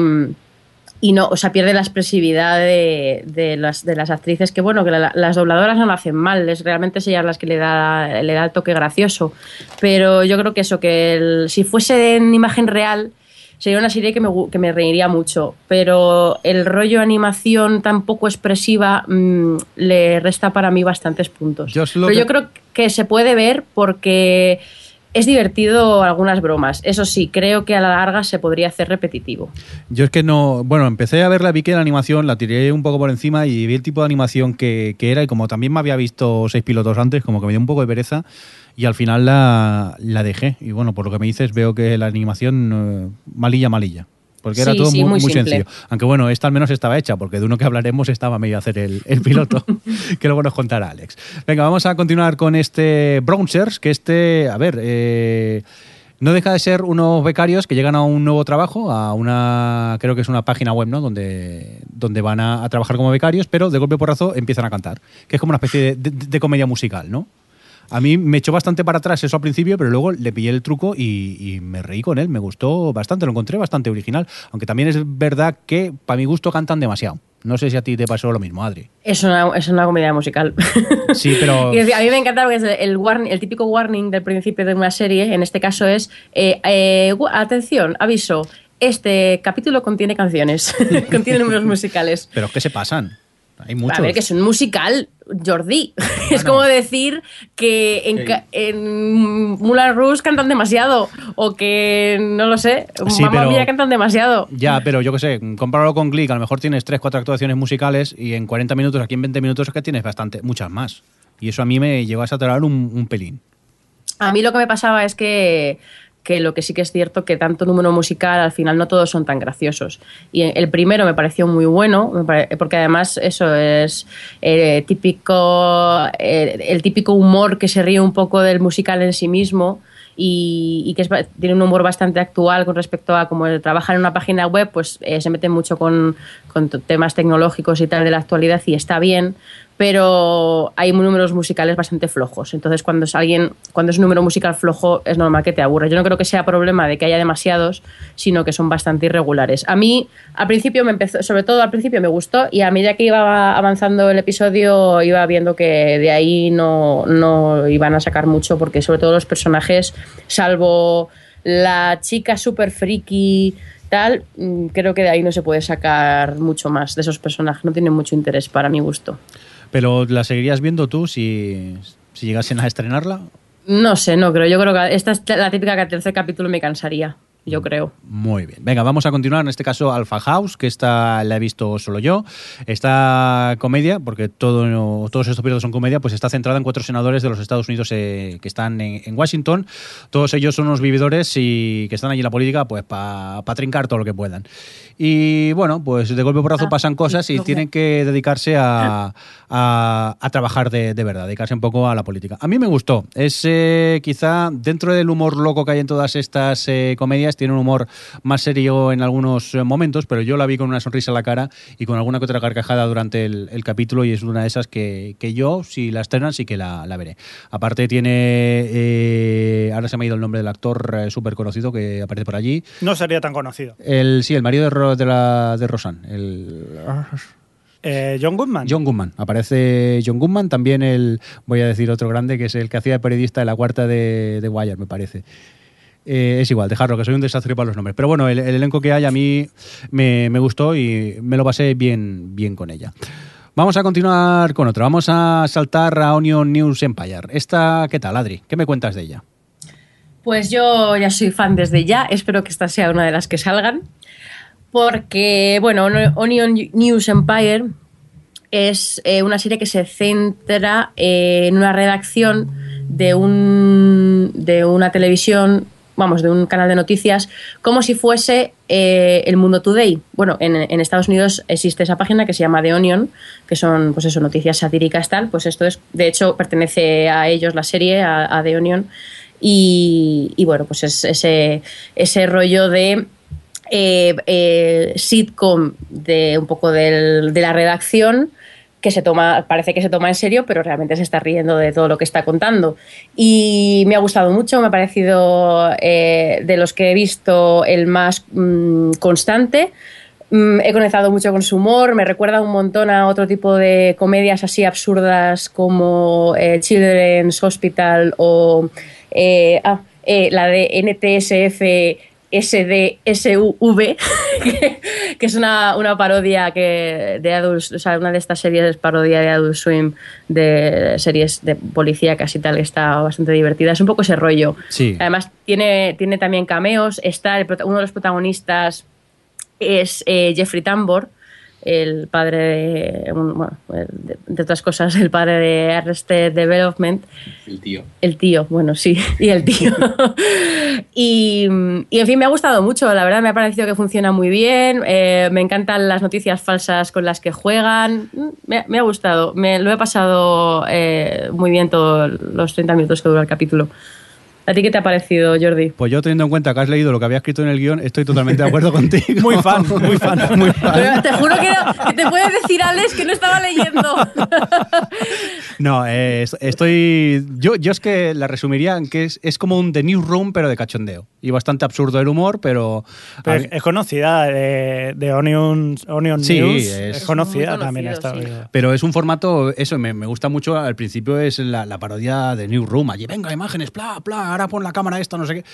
y no, o sea, pierde la expresividad de, de las, de las actrices, que bueno, que la- las dobladoras no lo hacen mal, es realmente es ella las que le da, le da el toque gracioso. Pero yo creo que eso, que el- si fuese en imagen real, sería una serie que me, que me reiría mucho. Pero el rollo animación tan poco expresiva mm, le resta para mí bastantes puntos. Yo Pero que- yo creo que se puede ver porque es divertido algunas bromas. Eso sí, creo que a la larga se podría hacer repetitivo. Yo es que no, bueno, empecé a verla, vi que la animación la tiré un poco por encima y vi el tipo de animación que, que era y como también me había visto seis pilotos antes, como que me dio un poco de pereza y al final la, la dejé. Y bueno, por lo que me dices veo que la animación eh, malilla, malilla. Porque era Sí, todo sí, muy, muy muy simple. sencillo. Aunque bueno, esta al menos estaba hecha, porque de uno que hablaremos estaba medio a hacer el, el piloto, que luego nos contará Alex. Venga, vamos a continuar con este Brownsers, que este, a ver, eh, no deja de ser unos becarios que llegan a un nuevo trabajo, a una, creo que es una página web, ¿no? Donde, donde van a, a trabajar como becarios, pero de golpe porrazo empiezan a cantar, que es como una especie de, de- de comedia musical, ¿no? A mí me echó bastante para atrás eso al principio, pero luego le pillé el truco y, y me reí con él. Me gustó bastante, lo encontré bastante original. Aunque también es verdad que, para mi gusto, cantan demasiado. No sé si a ti te pasó lo mismo, Adri. Es una, es una comedia musical. Sí, pero- Y a mí me encanta porque es el, warning- el típico warning del principio de una serie. En este caso es: eh, eh, atención, aviso. Este capítulo contiene canciones, contiene números musicales. Pero es que se pasan. Hay muchos. A ver, que es un musical, Jordi. es como decir que en, ca- en Moulin Rouge cantan demasiado. O que, no lo sé, Sí, Mamma pero- Mía cantan demasiado. Ya, pero yo qué sé, compáralo con Click, a lo mejor tienes 3, 4 actuaciones musicales y en 40 minutos, aquí en 20 minutos es que tienes bastante, muchas más. Y eso a mí me llegó a saturar un, un pelín. A mí lo que me pasaba es que, que lo que sí que es cierto que tanto número musical al final no todos son tan graciosos. Y el primero me pareció muy bueno, porque además eso es eh, típico, eh, el típico humor que se ríe un poco del musical en sí mismo. Y, que es tiene un humor bastante actual con respecto a cómo trabaja en una página web, pues eh, se mete mucho con, temas tecnológicos y tal de la actualidad y está bien, pero hay números musicales bastante flojos. Entonces, cuando es alguien, cuando es un número musical flojo, es normal que te aburra. Yo no creo que sea problema de que haya demasiados, sino que son bastante irregulares. A mí, al principio me empezó, sobre todo al principio me gustó, y a medida que iba avanzando el episodio, iba viendo que de ahí no, no iban a sacar mucho, porque sobre todo los personajes, salvo la chica super friki tal, mm, creo que de ahí no se puede sacar mucho más de esos personajes. No tienen mucho interés para mi gusto. Pero ¿la seguirías viendo tú si, llegasen a estrenarla? No sé, no creo. Yo creo que esta es la típica que al tercer capítulo me cansaría. Yo creo. Muy bien. Venga, vamos a continuar. En este caso, Alpha House, que esta la he visto solo yo. Esta comedia, porque todo, todos estos periodos son comedia, pues está centrada en cuatro senadores de los Estados Unidos eh, que están en, en Washington. Todos ellos son unos vividores y que están allí en la política pues para trincar todo lo que puedan. Y bueno, pues de golpe porrazo Ah, pasan cosas y que- tienen que dedicarse a, a- a trabajar de, de verdad, dedicarse un poco a la política. A mí me gustó. Es eh, quizá dentro del humor loco que hay en todas estas eh, comedias, tiene un humor más serio en algunos eh, momentos, pero yo la vi con una sonrisa en la cara y con alguna que otra carcajada durante el, el capítulo y es una de esas que, que yo, si la estrenan, sí que la, la veré. Aparte tiene, eh, ahora se me ha ido el nombre del actor súper conocido que aparece por allí. No sería tan conocido. El, sí, el marido de, Ro- de, la, de Rosan. El, Eh, John Goodman. John Goodman. Aparece John Goodman, también el, voy a decir otro grande, que es el que hacía de periodista de la cuarta de, de Wire, me parece. Eh, es igual, dejarlo, que soy un desastre para los nombres. Pero bueno, el, el elenco que hay a mí me, me gustó y me lo pasé bien, bien con ella. Vamos a continuar con otra. Vamos a saltar a Onion News Empire. Esta, ¿qué tal, Adri? ¿Qué me cuentas de ella? Pues yo ya soy fan desde ya, espero que esta sea una de las que salgan, porque, bueno, Onion News Empire es eh, una serie que se centra eh, en una redacción de, un, de una televisión, vamos, de un canal de noticias, como si fuese eh, el Mundo Today. Bueno, en, en, Estados Unidos existe esa página que se llama The Onion, que son, pues eso, noticias satíricas tal, pues esto es, de hecho, pertenece a ellos la serie, a, a The Onion, y, bueno, pues es ese, ese rollo de eh, eh, sitcom de un poco del, de la redacción que se toma, parece que se toma en serio, pero realmente se está riendo de todo lo que está contando. Y me ha gustado mucho, me ha parecido eh, de los que he visto el más mmm, constante. Mm, he conectado mucho con su humor, me recuerda un montón a otro tipo de comedias así absurdas como eh, Children's Hospital o eh, ah, la de NTSF SDSUV, que, que es una, una, parodia que de Adult, o sea, una de estas series parodia de Adult Swim, de series de policía casi tal, está bastante divertida. Es un poco ese rollo. Sí. Además, tiene, tiene también cameos. Está el, uno de los protagonistas es eh, Jeffrey Tambor, el padre de, bueno, de, de, otras cosas, el padre de Arrested Development. El tío. El tío, bueno, sí, y el tío. y, y, en fin, me ha gustado mucho, la verdad me ha parecido que funciona muy bien, eh, me encantan las noticias falsas con las que juegan, me, me ha gustado, me lo he pasado eh, muy bien todos los 30 minutos que dura el capítulo. ¿A ti qué te ha parecido, Jordi? Pues yo, teniendo en cuenta que has leído lo que había escrito en el guion, estoy totalmente de acuerdo contigo. muy fan, muy fan, muy fan. Pero te juro que, no, que te puedes decir, Alex, que no estaba leyendo. no, eh, estoy. Yo, yo es que la resumiría en que es, es como un The Newsroom, pero de cachondeo. Y bastante absurdo el humor, pero. pero es, es, conocida de, de Onion, Onion sí, News. Es, es conocida también esta. sí. Pero es un formato, eso me, me, gusta mucho. Al principio es la, la parodia de Newsroom. Allí, venga, imágenes, bla, bla, ahora pon la cámara esta, no sé qué.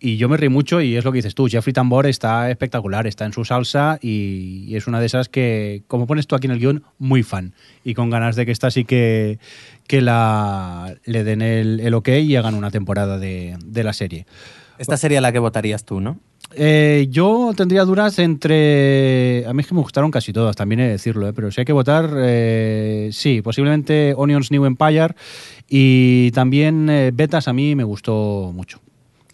Y yo me reí mucho y es lo que dices tú. Jeffrey Tambor está espectacular, está en su salsa y, es una de esas que, como pones tú aquí en el guion, muy fan. Y con ganas de que esta sí que, que le den el, el ok y hagan una temporada de, de la serie. Esta sería la que votarías tú, ¿no? Eh, yo tendría dudas entre. A mí es que me gustaron casi todas, también he de decirlo, ¿eh? pero si hay que votar, eh, sí, posiblemente Onions New Empire y también eh, Betas a mí me gustó mucho.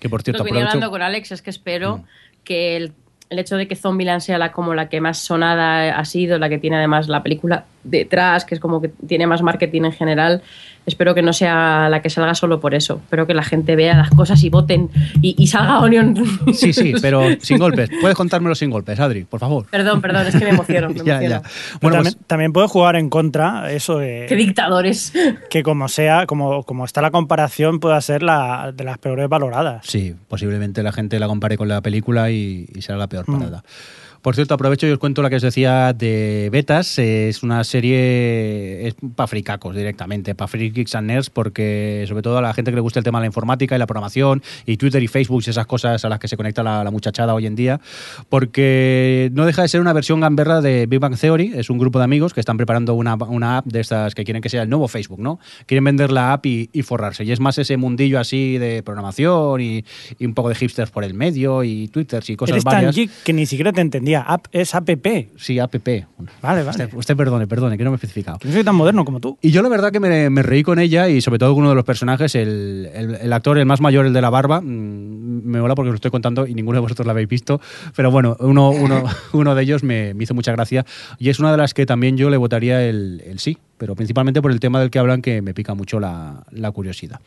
Que por cierto, Lo que venía hablando con Alex es que espero mm. que el, el, hecho de que Zombieland sea la, como la que más sonada ha sido, la que tiene además la película detrás, que es como que tiene más marketing en general, espero que no sea la que salga solo por eso. Espero que la gente vea las cosas y voten y, y salga Onion. Sí, sí, pero sin golpes. Puedes contármelo sin golpes, Adri, por favor. Perdón, perdón, es que me emociono. Me ya, emociono. ya. Bueno, Bueno, también, pues, también puede jugar en contra eso de Qué dictadores. que como sea, como, como está la comparación, pueda ser la de las peores valoradas. sí, posiblemente la gente la compare con la película y, y será la peor parada. Mm. Por cierto, aprovecho y os cuento la que os decía de Betas. Es una serie es para fricacos directamente, para free geeks and nerds, porque sobre todo a la gente que le gusta el tema de la informática y la programación y Twitter y Facebook y esas cosas a las que se conecta la, la muchachada hoy en día, porque no deja de ser una versión gamberra de Big Bang Theory. Es un grupo de amigos que están preparando una, una app de estas que quieren que sea el nuevo Facebook, ¿no? Quieren vender la app y, y forrarse. Y es más ese mundillo así de programación y, y, un poco de hipsters por el medio y Twitter y cosas Eres varias. tan geek que ni siquiera te entendía. App es app. Sí, app. Vale, vale. Usted, usted, perdone, perdone, que no me he especificado. Que no soy tan moderno como tú. Y yo la verdad que me, me reí con ella y sobre todo con uno de los personajes, el, el, el, actor, el más mayor, el de la barba. Mmm, me mola porque os lo estoy contando y ninguno de vosotros lo habéis visto. Pero bueno, uno, uno, uno de ellos me, me, hizo mucha gracia y es una de las que también yo le votaría el, el sí, pero principalmente por el tema del que hablan que me pica mucho la, la curiosidad.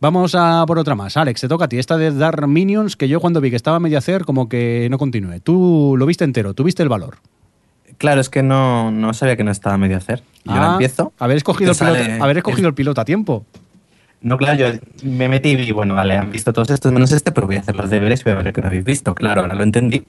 Vamos a por otra más. Alex, te toca a ti. Esta de Dark Minions, que yo cuando vi que estaba a medio hacer, como que no continúe. Tú lo viste entero, tuviste el valor. Claro, es que no, no sabía que no estaba a medio hacer. Yo ah, empiezo. Haber escogido, el piloto, haber escogido el piloto a tiempo. No, claro, yo me metí y vi, bueno, vale, han visto todos estos menos este, pero voy a hacer los deberes y voy a ver que no habéis visto. Claro, ahora lo entendí.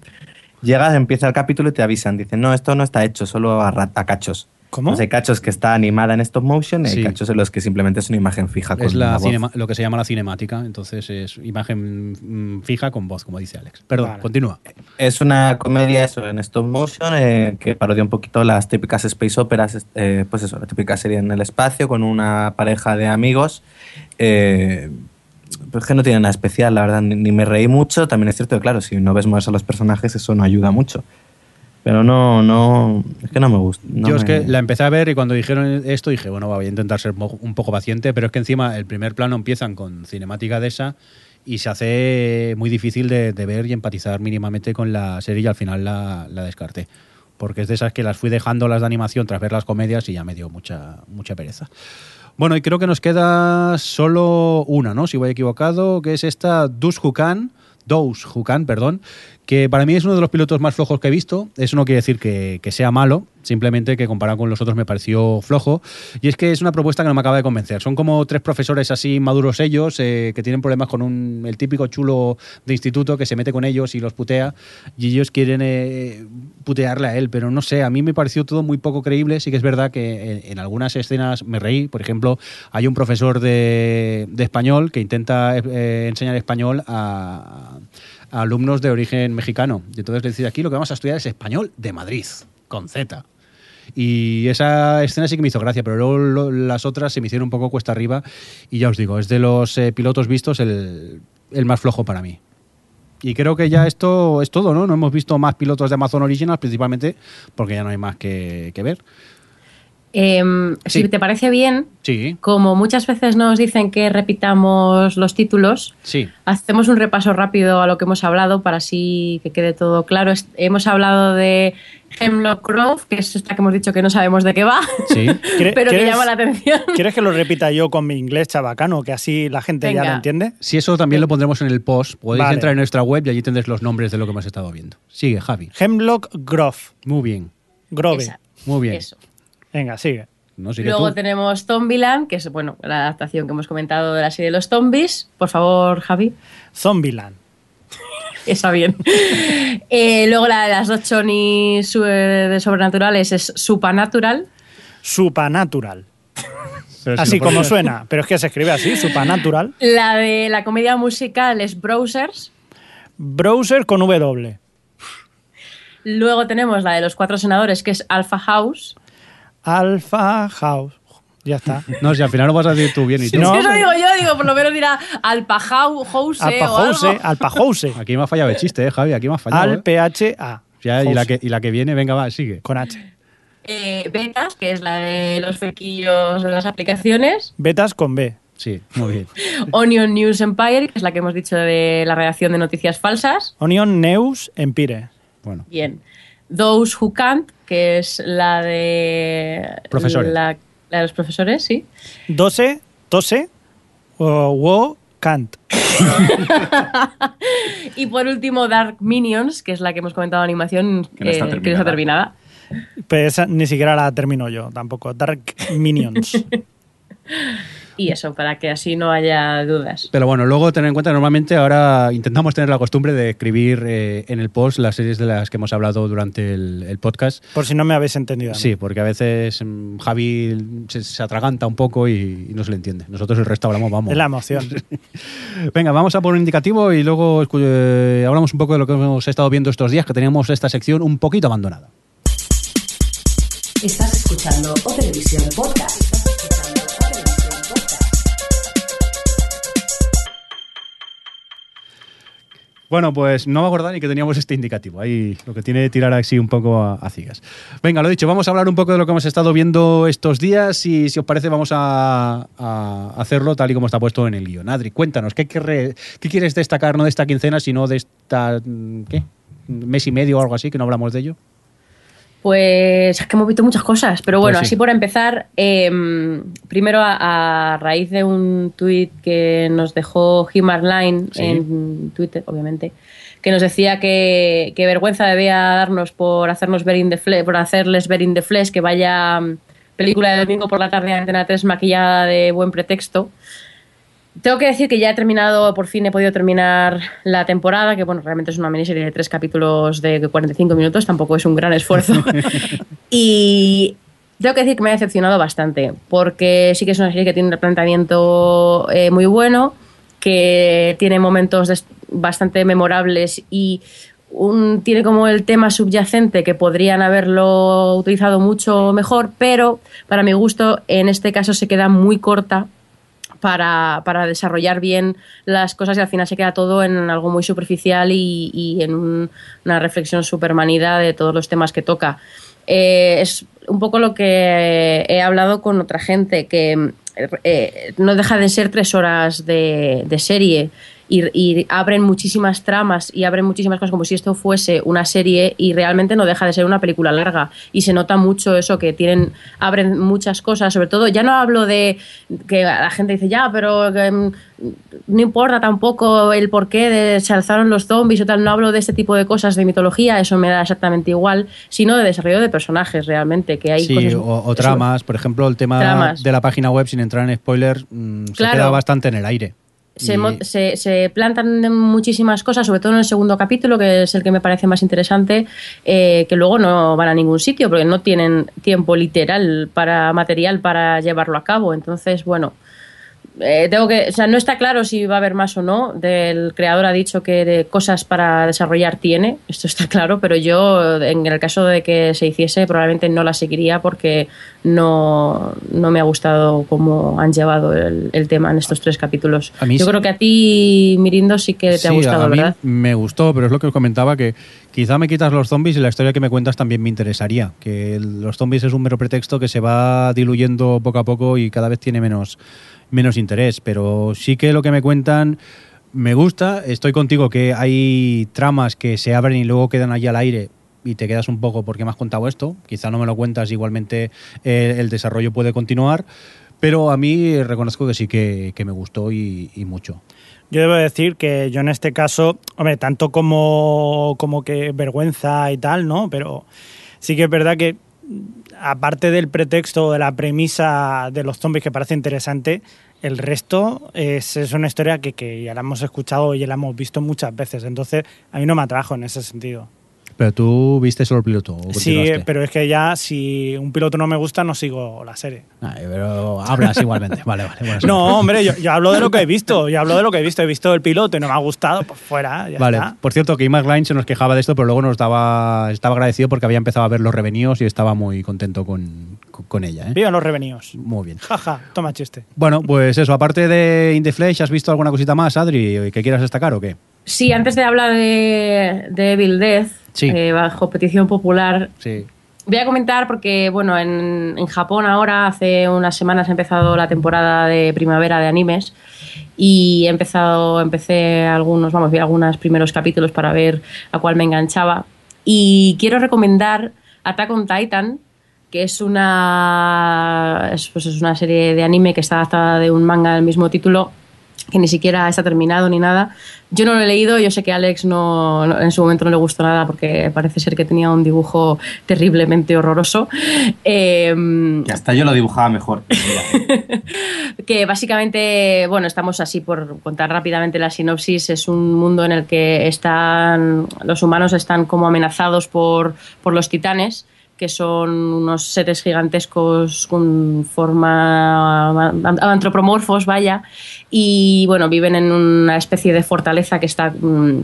llegas, empieza el capítulo y te avisan. Dicen, no, esto no está hecho, solo a, a cachos. ¿Cómo? Pues hay cachos que está animada en stop motion y Sí. hay cachos en los que simplemente es una imagen fija. Con Es la voz. cinema- lo que se llama la cinemática, entonces es imagen mm, fija con voz, como dice Alex. Perdón, Vale. continúa. Es una comedia eso, en stop motion eh, que parodia un poquito las típicas space operas, eh, pues eso, la típica serie en el espacio con una pareja de amigos. Eh, pues que no tiene nada especial, la verdad, ni, ni me reí mucho. También es cierto que, claro, si no ves más a los personajes, eso no ayuda mucho. Pero no, no, es que no me gusta. no Yo es me- que la empecé a ver y cuando dijeron esto dije, bueno, voy a intentar ser un poco paciente, pero es que encima el primer plano empiezan con cinemática de esa y se hace muy difícil de, de ver y empatizar mínimamente con la serie y al final la, la descarté. Porque es de esas que las fui dejando las de animación tras ver las comedias y ya me dio mucha, mucha pereza. Bueno, y creo que nos queda solo una, ¿no? Si voy equivocado, que es esta Dus Hukan, Dous Hukan, perdón, que para mí es uno de los pilotos más flojos que he visto. Eso no quiere decir que, que sea malo, simplemente que comparado con los otros me pareció flojo. Y es que es una propuesta que no me acaba de convencer. Son como tres profesores así maduros ellos, eh, que tienen problemas con un, el típico chulo de instituto que se mete con ellos y los putea, y ellos quieren eh, putearle a él, pero no sé, a mí me pareció todo muy poco creíble. Sí que es verdad que en, algunas escenas me reí. Por ejemplo, hay un profesor de, de español que intenta eh, enseñar español a alumnos de origen mexicano. Y entonces le dice, aquí lo que vamos a estudiar es español de Madrid, con Z. Y esa escena sí que me hizo gracia, pero luego lo- las otras se me hicieron un poco cuesta arriba. Y ya os digo, es de los eh, pilotos vistos el, más flojo para mí. Y creo que ya esto es todo, ¿no? No hemos visto más pilotos de Amazon Originals, principalmente porque ya no hay más que ver. Em, Sí. Si te parece bien, Sí, como muchas veces nos dicen que repitamos los títulos, sí. hacemos un repaso rápido a lo que hemos hablado para así que quede todo claro. Hemos hablado de Hemlock Grove, que es esta que hemos dicho que no sabemos de qué va, Sí. ¿Quiere- pero que llama la atención. ¿Quieres que lo repita yo con mi inglés chabacano? Que así la gente ya lo entiende. Si eso también lo pondremos en el post, podéis Vale. entrar en nuestra web y allí tendréis los nombres de lo que hemos estado viendo. Sigue, Javi. Hemlock Grove. Muy bien. Grove. Esa, Muy bien. Eso. Venga, sigue. ¿No? Sigue Luego tú. tenemos Zombieland, que es bueno, la adaptación que hemos comentado de la serie de los zombies. Por favor, Javi. Zombieland. Esa bien. Eh, luego la de las dos chonis eh, de sobrenaturales es Supernatural. Supernatural. Si Así como suena. Pero es que se escribe así, Supernatural. La de la comedia musical es Browsers. Browser con W. Luego tenemos la de los cuatro senadores, que es Alpha House. Alpha House. Ya está. No, si al final lo vas a decir tú bien y tú. No, Eso pero- digo yo, digo, por lo menos dirá Alpha House algo. House. Alpha House. Aquí me ha fallado el chiste, ¿eh, Javi? Aquí me ha fallado. Al ¿eh? PHA. Ya, y, la que, y la que viene, venga, va, sigue. Con H. Eh, Betas, que es la de los fequillos de las aplicaciones. Betas con B. Sí, muy bien. Onion News Empire, que es la que hemos dicho de la redacción de noticias falsas. Onion News Empire. Bueno, Bien. Those Who Can't, que es la de. Profesores. La, la de los profesores, sí. Dose, tose o wo can't. Y por último, Dark Minions, que es la que hemos comentado de animación, Que no está eh, que no está terminada. Pero esa ni siquiera la termino yo tampoco. Dark Minions. Y eso, para que así no haya dudas. pero bueno, luego tener en cuenta, normalmente ahora intentamos tener la costumbre de escribir eh, en el post las series de las que hemos hablado durante el, el podcast. Por si no me habéis entendido. Sí, porque a veces mm, Javi se, se atraganta un poco y, y no se le entiende. Nosotros el resto hablamos, vamos. Es la emoción. Venga, vamos a por un indicativo y luego eh, hablamos un poco de lo que hemos estado viendo estos días, que teníamos esta sección un poquito abandonada. Estás escuchando O Televisión Podcast. Bueno, pues no me acordaba ni que teníamos este indicativo. Ahí lo que tiene de tirar así un poco a, a ciegas. Venga, lo dicho, vamos a hablar un poco de lo que hemos estado viendo estos días y si os parece vamos a, hacerlo tal y como está puesto en el guion. Adri, cuéntanos, ¿qué, qué quieres destacar no de esta quincena, sino de esta. ¿Mes y medio o algo así, que no hablamos de ello? Pues es que hemos visto muchas cosas, pero bueno, Pues sí. así por empezar, eh, primero a, a raíz de un tuit que nos dejó Line Sí. en Twitter, obviamente, que nos decía que, que vergüenza debía darnos por hacernos ver in the flesh, por hacerles ver in the flesh, que vaya mm, película de domingo por la tarde a Antena 3 maquillada de buen pretexto. Tengo que decir que ya he terminado, por fin he podido terminar la temporada, que bueno, realmente es una miniserie de tres capítulos de 45 minutos, tampoco es un gran esfuerzo. y tengo que decir que me ha decepcionado bastante, porque sí que es una serie que tiene un planteamiento eh, muy bueno, que tiene momentos bastante memorables y un- tiene como el tema subyacente que podrían haberlo utilizado mucho mejor, pero para mi gusto en este caso se queda muy corta para, para desarrollar bien las cosas y al final se queda todo en algo muy superficial y, en un- una reflexión súper manida de todos los temas que toca. Eh, es un poco lo que he hablado con otra gente, que eh, no deja de ser tres horas de serie y, y abren muchísimas tramas y abren muchísimas cosas como si esto fuese una serie y realmente no deja de ser una película larga y se nota mucho eso que tienen abren muchas cosas sobre todo ya no hablo de que la gente dice ya pero que, mm, no importa tampoco el porqué de se alzaron los zombies o tal no hablo de este tipo de cosas de mitología eso me da exactamente igual sino de desarrollo de personajes realmente que hay Sí, cosas o, o tramas. Por ejemplo, el tema Tramas. de la página web, sin entrar en spoilers, mm, se queda bastante en el aire. Se, Y- se, se plantan muchísimas cosas, sobre todo en el segundo capítulo, que es el que me parece más interesante, eh, que luego no van a ningún sitio, porque no tienen tiempo literal para material para llevarlo a cabo. Entonces, bueno, eh, tengo que, o sea, no está claro si va a haber más o no. El creador ha dicho que de cosas para desarrollar tiene, esto está claro, pero yo, en el caso de que se hiciese, probablemente no la seguiría porque no, no me ha gustado cómo han llevado el, el tema en estos tres capítulos. A mí yo sí- creo que a ti, Mirindo, sí que te ha gustado, a mí ¿verdad? me gustó, pero es lo que os comentaba que quizá me quitas los zombies y la historia que me cuentas también me interesaría. Que los zombies es un mero pretexto que se va diluyendo poco a poco y cada vez tiene menos, menos interés. Pero sí que lo que me cuentan me gusta. Estoy contigo que hay tramas que se abren y luego quedan allí al aire y te quedas un poco porque me has contado esto. Quizá no me lo cuentas, igualmente eh, el desarrollo puede continuar. Pero a mí reconozco que sí que, que me gustó y- y mucho. Yo debo decir que yo en este caso, hombre, tanto como, como que vergüenza y tal, ¿no? Pero sí que es verdad que, aparte del pretexto, de la premisa de los zombies que parece interesante, el resto es, una historia que, que ya la hemos escuchado y ya la hemos visto muchas veces. Entonces, a mí no me atrajo en ese sentido. Pero tú viste solo el piloto. ¿o Sí, pero es que ya si un piloto no me gusta, no sigo la serie. Ay, pero hablas igualmente. Vale, vale. bueno. No, hombre, yo, yo hablo de lo que he visto. Yo hablo de lo que he visto. He visto el piloto y no me ha gustado, pues fuera, ya Vale, está. por cierto, que Imac Line se nos quejaba de esto, pero luego nos daba, estaba agradecido porque había empezado a ver los revenidos y estaba muy contento con, con- con ella. ¿eh? Vivan los revenidos. Muy bien. Jaja, toma chiste. Bueno, pues eso, aparte de In the Flesh, ¿has visto alguna cosita más, Adri, que quieras destacar o qué? Sí, antes de hablar de, de Evil Death, Sí. eh, bajo petición popular, Sí. Voy a comentar porque, bueno, en, en Japón ahora hace unas semanas ha empezado la temporada de primavera de animes y he empezado, empecé algunos, vamos, vi algunos primeros capítulos para ver a cuál me enganchaba y quiero recomendar Attack on Titan, que es una, es, pues es una serie de anime que está adaptada de un manga del mismo título que ni siquiera está terminado ni nada. Yo no lo he leído, yo sé que a Alex no, no- en su momento no le gustó nada porque parece ser que tenía un dibujo terriblemente horroroso. Eh, Que hasta yo lo dibujaba mejor. que básicamente, bueno, estamos así por contar rápidamente la sinopsis, es un mundo en el que están los humanos están como amenazados por, por los titanes que son unos seres gigantescos con forma antropomorfos, vaya, y bueno, viven en una especie de fortaleza que está mm,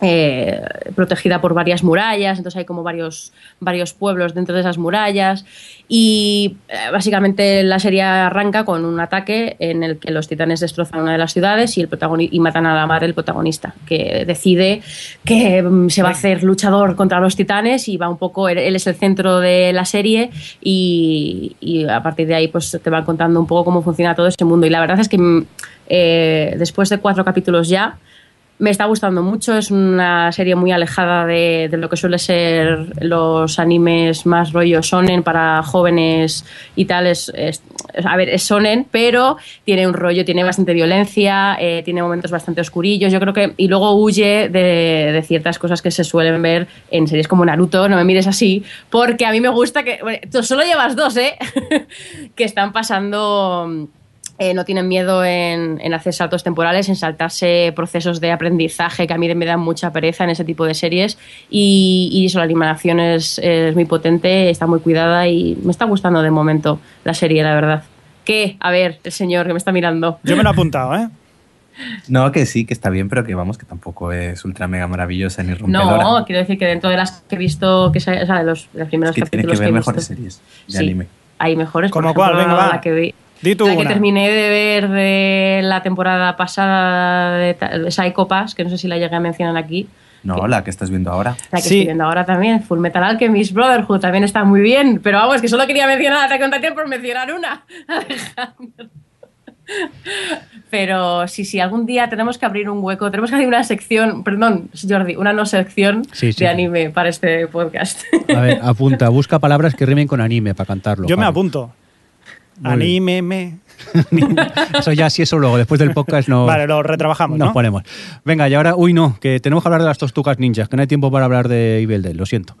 eh, protegida por varias murallas, entonces hay como varios, varios pueblos dentro de esas murallas y eh, básicamente la serie arranca con un ataque en el que los titanes destrozan una de las ciudades y, el y matan a la madre del protagonista, que decide que mm, se va a hacer luchador contra los titanes y va un poco, él, él es el centro de la serie y, y a partir de ahí pues te van contando un poco cómo funciona todo ese mundo. Y la verdad es que mm, eh, después de cuatro capítulos ya me está gustando mucho, es una serie muy alejada de, de lo que suele ser los animes más rollo sonen para jóvenes y tal. Es, a ver, es sonen, pero tiene un rollo, tiene bastante violencia, eh, tiene momentos bastante oscurillos. Yo creo que. Y luego huye de, de ciertas cosas que se suelen ver en series como Naruto, no me mires así, porque a mí me gusta que. bueno, tú solo llevas dos, ¿eh? que están pasando eh, no tienen miedo en, en hacer saltos temporales, en saltarse procesos de aprendizaje que a mí me dan mucha pereza en ese tipo de series. Y, y eso, la animación es, es muy potente, está muy cuidada y me está gustando de momento la serie, la verdad. ¿Qué? A ver, el señor que me está mirando. Yo me lo he apuntado, ¿eh? No, que sí, que está bien, pero que vamos, que tampoco es ultra mega maravillosa ni rompedora. No, quiero decir que dentro de las que he visto, que o sea, de los, de los primeros es que tiene capítulos que ver he mejores visto, series de Sí. anime. hay mejores. ¿Cómo cuál? Venga, va. La que, vi- Di tú la que una. terminé de ver de la temporada pasada de, Psycho Pass, que no sé si la llegué a mencionar aquí. No, la que estás viendo ahora. La que Sí. estoy viendo ahora también, Full Metal Alchemist Brotherhood, también está muy bien. Pero vamos, que solo quería mencionar a Attack por mencionar una. Alejandro. Pero sí, sí, algún día tenemos que abrir un hueco, tenemos que abrir una sección, perdón, Jordi, una no sección Sí, sí. de anime para este podcast. A ver, apunta, busca palabras que rimen con anime para cantarlo. Yo me apunto. Muy. Anímeme. Eso ya sí, eso luego, después del podcast no. Vale, lo retrabajamos, Nos ¿no? ponemos. Venga, y ahora, uy, no, que tenemos que hablar de las tortugas ninjas, que no hay tiempo para hablar de Evil Dead, lo siento.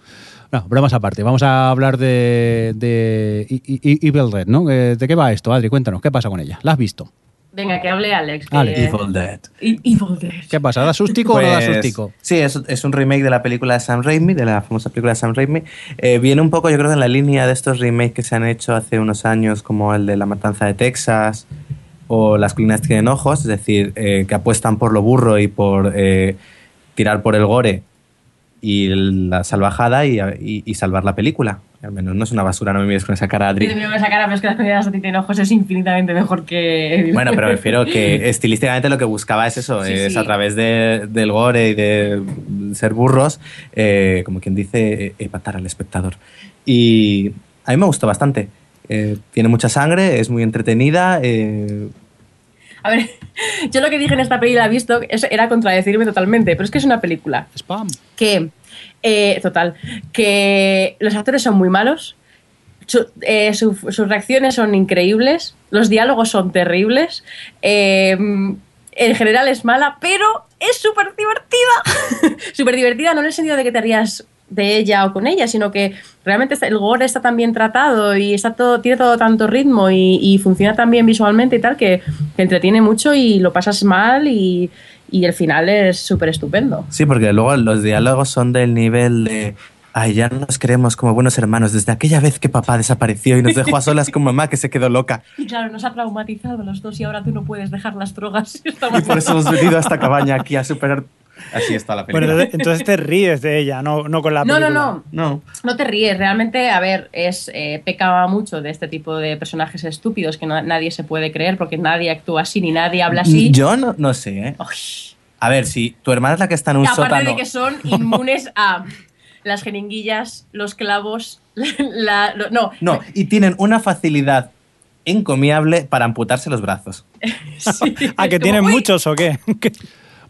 No, bromas aparte, vamos a hablar de, de Evil Dead, ¿no? Eh, ¿De qué va esto, Adri? Cuéntanos, ¿qué pasa con ella? ¿La has visto? Venga, que hable Alex. que- Alex. Evil Dead. E- Evil Dead. ¿Qué pasa? ¿Da sustico o no da Pues, sustico? Sí, es, es un remake de la película de Sam Raimi, de la famosa película de Sam Raimi. Eh, viene un poco, yo creo, en la línea de estos remakes que se han hecho hace unos años, como el de La Matanza de Texas o Las colinas tienen ojos, es decir, eh, que apuestan por lo burro y por eh, tirar por el gore y la salvajada y, y- y salvar la película. Al menos no es una basura, no me mires con esa cara, Adri. de primera cara, pero es que las comidas de tienen ojos es infinitamente mejor que. Bueno, pero me refiero que estilísticamente lo que buscaba es eso, Sí, es sí. a través de- del gore y de ser burros, eh, como quien dice, eh, empatar al espectador. Y a mí me gustó bastante. Eh, tiene mucha sangre, es muy entretenida. eh, A ver, yo lo que dije en esta peli la he visto era contradecirme totalmente, pero es que es una película Spam. que, eh, total, que los actores son muy malos, eh, su- sus reacciones son increíbles, los diálogos son terribles, eh, en general es mala, pero es súper divertida. súper divertida, no en el sentido de que te rías de ella o con ella, sino que realmente el gore está tan bien tratado y está todo, tiene todo tanto ritmo y, funciona tan bien visualmente y tal que te entretiene mucho y lo pasas mal y, y el final es súper estupendo. sí, porque luego los diálogos son del nivel de... Ay, ya no nos queremos como buenos hermanos desde aquella vez que papá desapareció y nos dejó a solas con mamá que se quedó loca. Y claro, nos ha traumatizado a los dos y ahora tú no puedes dejar las drogas. Y por eso hemos venido a esta cabaña aquí a superar... Así está la Bueno, película. entonces, entonces te ríes de ella, no, no con la No, no, película. no. no. No te ríes, realmente, a ver, es eh, peca mucho de este tipo de personajes estúpidos que no- nadie se puede creer porque nadie actúa así ni nadie habla así. Yo no, no sé, ¿eh? Uy. A ver, si tu hermana es la que está en un Y aparte sótano. de que son inmunes a las jeringuillas, los clavos, la, no, No, y tienen una facilidad encomiable para amputarse los brazos. sí, ¿A que tienen "Uy". muchos o qué?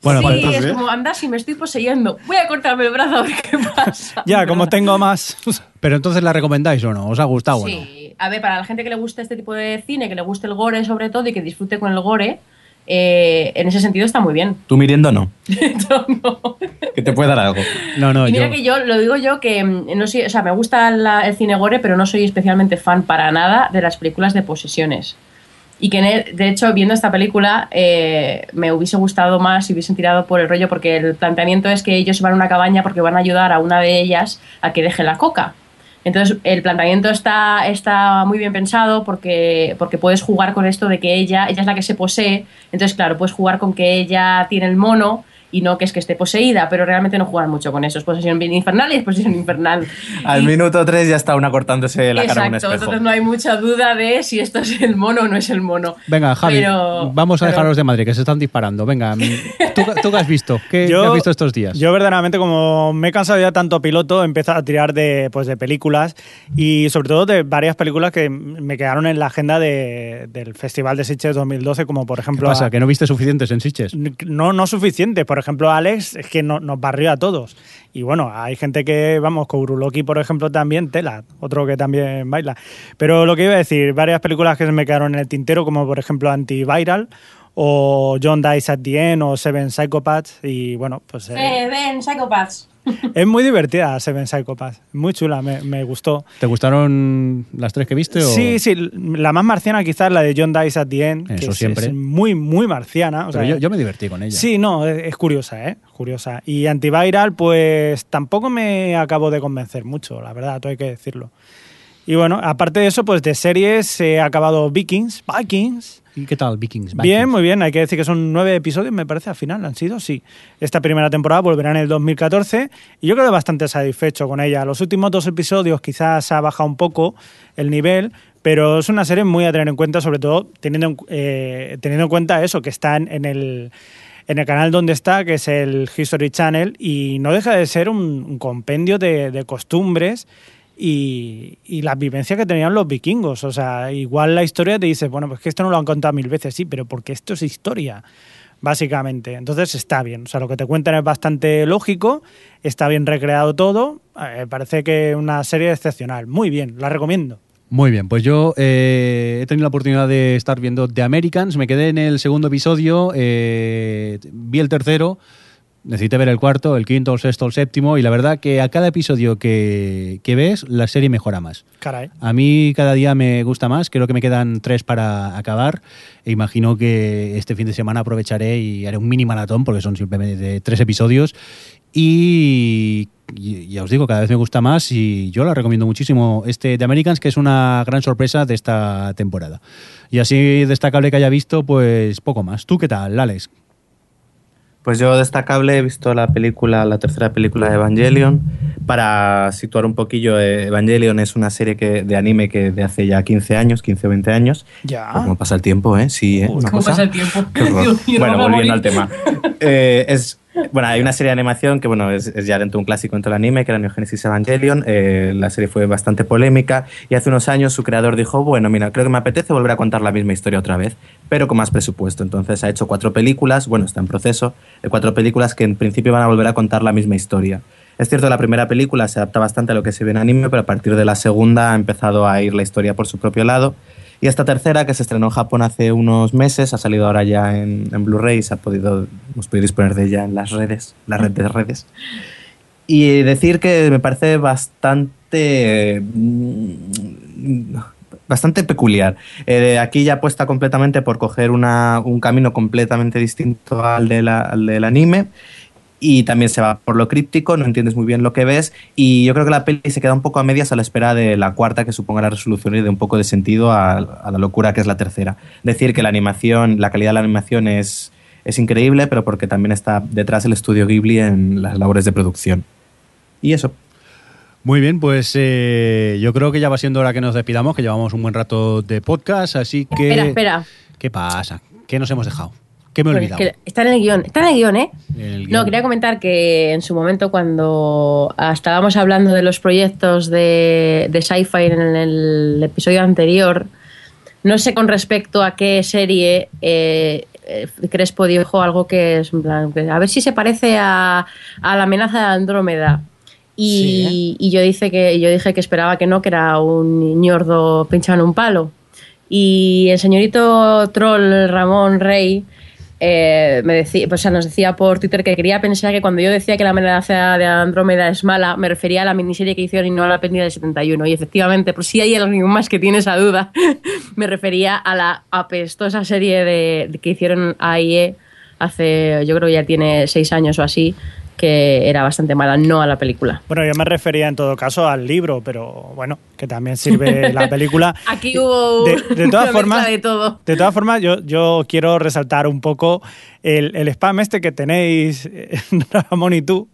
Bueno, sí, pues es como, anda, si me estoy poseyendo, voy a cortarme el brazo a ver qué pasa. ya, como tengo más. Pero entonces la recomendáis o no? ¿Os ha gustado o no? Sí, a ver, para la gente que le guste este tipo de cine, que le guste el gore sobre todo y que disfrute con el gore, eh, en ese sentido está muy bien. Tú miriendo no, que te puede dar algo. No, no, y mira yo. que yo lo digo yo que mm, no soy, o sea, me gusta la- el cine gore, pero no soy especialmente fan para nada de las películas de posesiones. Y que, de hecho, viendo esta película, eh, me hubiese gustado más si hubiesen tirado por el rollo, porque el planteamiento es que ellos van a una cabaña porque van a ayudar a una de ellas a que deje la coca. Entonces, el planteamiento está, está muy bien pensado porque, porque puedes jugar con esto de que ella, ella es la que se posee. Entonces, claro, puedes jugar con que ella tiene el mono y no que es que esté poseída, pero realmente no juegan mucho con eso. Es posesión bien infernal y es posesión infernal. Al Y- minuto 3 ya está una cortándose la cara en un Exacto, espejo. entonces no hay mucha duda de si esto es el mono o no es el mono. Venga, Javi, Pero- vamos a pero- dejar a los de Madrid, que se están disparando. Venga, ¿tú, tú qué has visto? ¿Qué, qué has visto estos días? Yo verdaderamente, como me he cansado ya tanto piloto, he empezado a tirar de, pues, de películas y sobre todo de varias películas que me quedaron en la agenda de- del Festival de Sitges 2012, como por ¿Qué ejemplo... pasa? a- ¿Que no viste suficientes en Sitges? no, no suficiente. Por ejemplo, Alex es que no- nos barrió a todos. Y bueno, hay gente que, vamos, Kouruloki, por ejemplo, también, tela, otro que también baila. Pero lo que iba a decir, varias películas que se me quedaron en el tintero, como por ejemplo Antiviral o John Dies at the End o Seven Psychopaths y bueno, pues eh, Eh, ven, Psychopaths. Es muy divertida Seven Psychopaths, muy chula, me, me gustó. ¿Te gustaron las tres que viste? O? Sí, sí, la más marciana quizás la de John Dies at the End, que Eso es, siempre. es muy, muy marciana. o Pero sea, yo, yo me divertí con ella. Sí, no, es, es curiosa, ¿eh? Curiosa. Y Antiviral, pues tampoco me acabo de convencer mucho, la verdad, todo hay que decirlo. Y bueno, aparte de eso, pues de series he acabado Vikings, Vikings. ¿Y qué tal, Vikings? Bien, muy bien. Hay que decir que son nueve episodios, me parece, al final han sido, sí. Esta primera temporada volverá en el 2014 y yo quedo bastante satisfecho con ella. Los últimos dos episodios quizás ha bajado un poco el nivel, pero es una serie muy a tener en cuenta, sobre todo teniendo en, eh, teniendo en cuenta eso, que está en, el, en el canal donde está, que es el History Channel, y no deja de ser un, compendio de costumbres y, y las vivencias que tenían los vikingos. O sea, igual la historia te dice, bueno, pues que esto no lo han contado mil veces, sí, pero porque esto es historia, básicamente. Entonces está bien. O sea, lo que te cuentan es bastante lógico, está bien recreado todo. Eh, parece que una serie excepcional. Muy bien, la recomiendo. Muy bien, pues yo eh, he tenido la oportunidad de estar viendo The Americans, me quedé en el segundo episodio, eh, vi el tercero, necesité ver el cuarto, el quinto, el sexto, el séptimo, y la verdad que a cada episodio que, que ves, la serie mejora más. Caray. A mí cada día me gusta más, creo que me quedan tres para acabar. E imagino que este fin de semana aprovecharé y haré un mini maratón, porque son simplemente de tres episodios. Y, ya os digo, cada vez me gusta más y yo la recomiendo muchísimo. Este de Americans, que es una gran sorpresa de esta temporada. Y así destacable que haya visto, pues poco más. ¿Tú qué tal, Alex? Pues yo destacable he visto la película, la tercera película de Evangelion. Para situar un poquillo, eh, Evangelion es una serie que, de anime que de hace ya 15 años, 15 o 20 años. Ya. ¿Cómo pasa el tiempo, eh? Sí, ¿eh? Una ¿Cómo cosa- pasa el tiempo? Dios bueno, volviendo al tema. Eh, es, bueno, hay una serie de animación que bueno, es, ya dentro de un clásico dentro del anime, que era Neo Genesis Evangelion. Eh, la serie fue bastante polémica y hace unos años su creador dijo, bueno, mira, creo que me apetece volver a contar la misma historia otra vez, pero con más presupuesto. Entonces ha hecho cuatro películas, bueno, está en proceso, de cuatro películas que en principio van a volver a contar la misma historia. Es cierto la primera película se adapta bastante a lo que se ve en anime, pero a partir de la segunda ha empezado a ir la historia por su propio lado. Y esta tercera, que se estrenó en Japón hace unos meses, ha salido ahora ya en, Blu-ray, se ha podido, hemos podido disponer de ella en las redes, la red de redes. Y decir que me parece bastante. mm, bastante peculiar. Eh, aquí ya apuesta completamente por coger una- un camino completamente distinto al, de la- al del anime. Y también se va por lo críptico, no entiendes muy bien lo que ves. Y yo creo que la peli se queda un poco a medias a la espera de la cuarta, que suponga la resolución y de un poco de sentido a, a la locura que es la tercera. Decir que la animación, la calidad de la animación es, es increíble, pero porque también está detrás el estudio Ghibli en las labores de producción. Y eso. Muy bien, pues eh, yo creo que ya va siendo hora que nos despidamos, que llevamos un buen rato de podcast, así que... Espera, espera. ¿Qué pasa? ¿Qué nos hemos dejado? ¿Qué me he es olvidado? que está en el guion. Está en el guion, ¿eh? El No, quería comentar que en su momento cuando ah, estábamos hablando de los proyectos de, de sci-fi en el episodio anterior, no sé con respecto a qué serie eh, eh, Crespo dijo algo que es en plan, a ver si se parece a, a la amenaza de Andrómeda. Y, y yo, dice que, yo dije que esperaba que no, que era un ñordo pinchado en un palo. Y el señorito troll Ramón Rey eh, me decía, pues, o sea, nos decía por Twitter que quería pensar que cuando yo decía que la amenaza de Andrómeda es mala, me refería a la miniserie que hicieron y no a la peli del 71. Y efectivamente, por si hay alguien más que tiene esa duda, me refería a la apestosa serie de, de que hicieron AIE hace, yo creo que ya tiene seis años o así, que era bastante mala, no a la película. Bueno, yo me refería en todo caso al libro, pero bueno, que también sirve la película. Aquí hubo De, de una todas formas, de todo. de todas formas, yo, yo quiero resaltar un poco el, el spam este que tenéis, eh, Ramón y tú.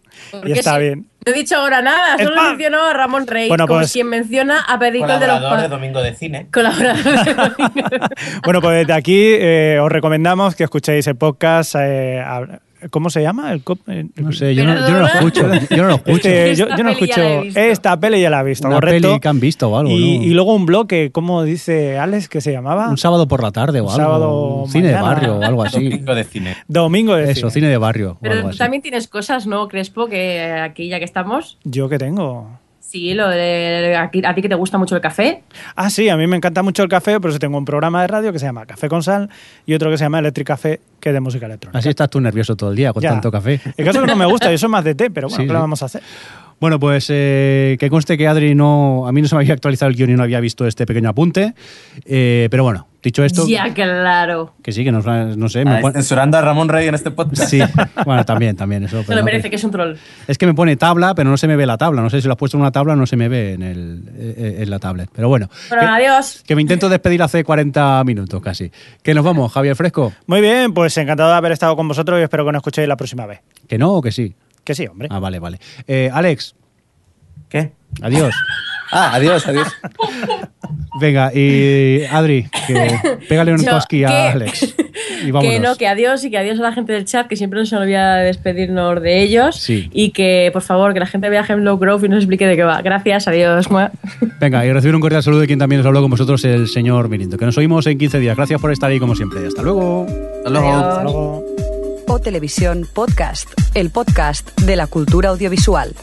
Y está bien. No he dicho ahora nada, solo Spam. mencionó a Ramón Rey, Bueno, como pues- quien menciona a el de los Colaborador de Domingo de Cine. Colaborador de Domingo. Bueno, pues desde aquí eh, os recomendamos que escuchéis el podcast. eh, a- ¿Cómo se llama? El, co- eh, No sé, yo no, yo no lo escucho. Yo no lo escucho. Este, yo, Esta yo no peli ya la he escucho. visto. Esta peli ya la he visto, Una correcto. peli que han visto o algo, y, ¿no? y luego un bloque, ¿cómo dice Alex que se llamaba? Un sábado por la tarde o Un algo. sábado un cine de barrio o algo así. Domingo de Cine. Domingo de Eso, cine. cine de barrio o algo Pero así. también tienes cosas, ¿no, Crespo? Que aquí ya que estamos. Yo que tengo. Sí, lo de, a, ti- a ti que te gusta mucho el café. Ah, sí, a mí me encanta mucho el café, pero tengo un programa de radio que se llama Café con Sal y otro que se llama Electric Café, que es de música electrónica. Así estás tú nervioso todo el día con Ya. tanto café. El caso es que no me gusta, yo soy más de té, pero bueno, Sí, ¿qué le sí. vamos a hacer? Bueno, pues eh, que conste que Adri no. A mí no se me había actualizado el guion y no había visto este pequeño apunte. Eh, pero bueno, dicho esto. Ya, claro. Que sí, que no, no sé. Me Ah, pone- censurando a Ramón Rey en este podcast. Sí, bueno, también, también. Eso, Se pero lo no, merece, que es un troll. Es que me pone tabla, pero no se me ve la tabla. No sé si lo has puesto en una tabla, no se me ve en, el, eh, en la tablet. Pero bueno. Bueno, que, adiós. que me intento despedir hace 40 minutos casi. Que nos vamos, Javier Fresco. Muy bien, pues encantado de haber estado con vosotros y espero que nos escuchéis la próxima vez. Que no o que sí. Que sí, hombre. Ah, vale, vale. Eh, Alex, ¿Qué? adiós. Ah, adiós, adiós. Venga, y Adri, que pégale un toski a que- Alex. Y vámonos. Que no, que adiós y que adiós a la gente del chat, que siempre nos olvida de despedirnos de ellos. Sí. Y que, por favor, que la gente vea Hemlock Grove y nos explique de qué va. Gracias, adiós. Venga, y recibir un cordial saludo de quien también os habló con vosotros, el señor Mirindo. Que nos oímos en 15 días. Gracias por estar ahí como siempre. Hasta luego. Hasta luego. Adiós. Hasta luego. O Televisión Podcast, el podcast de la cultura audiovisual.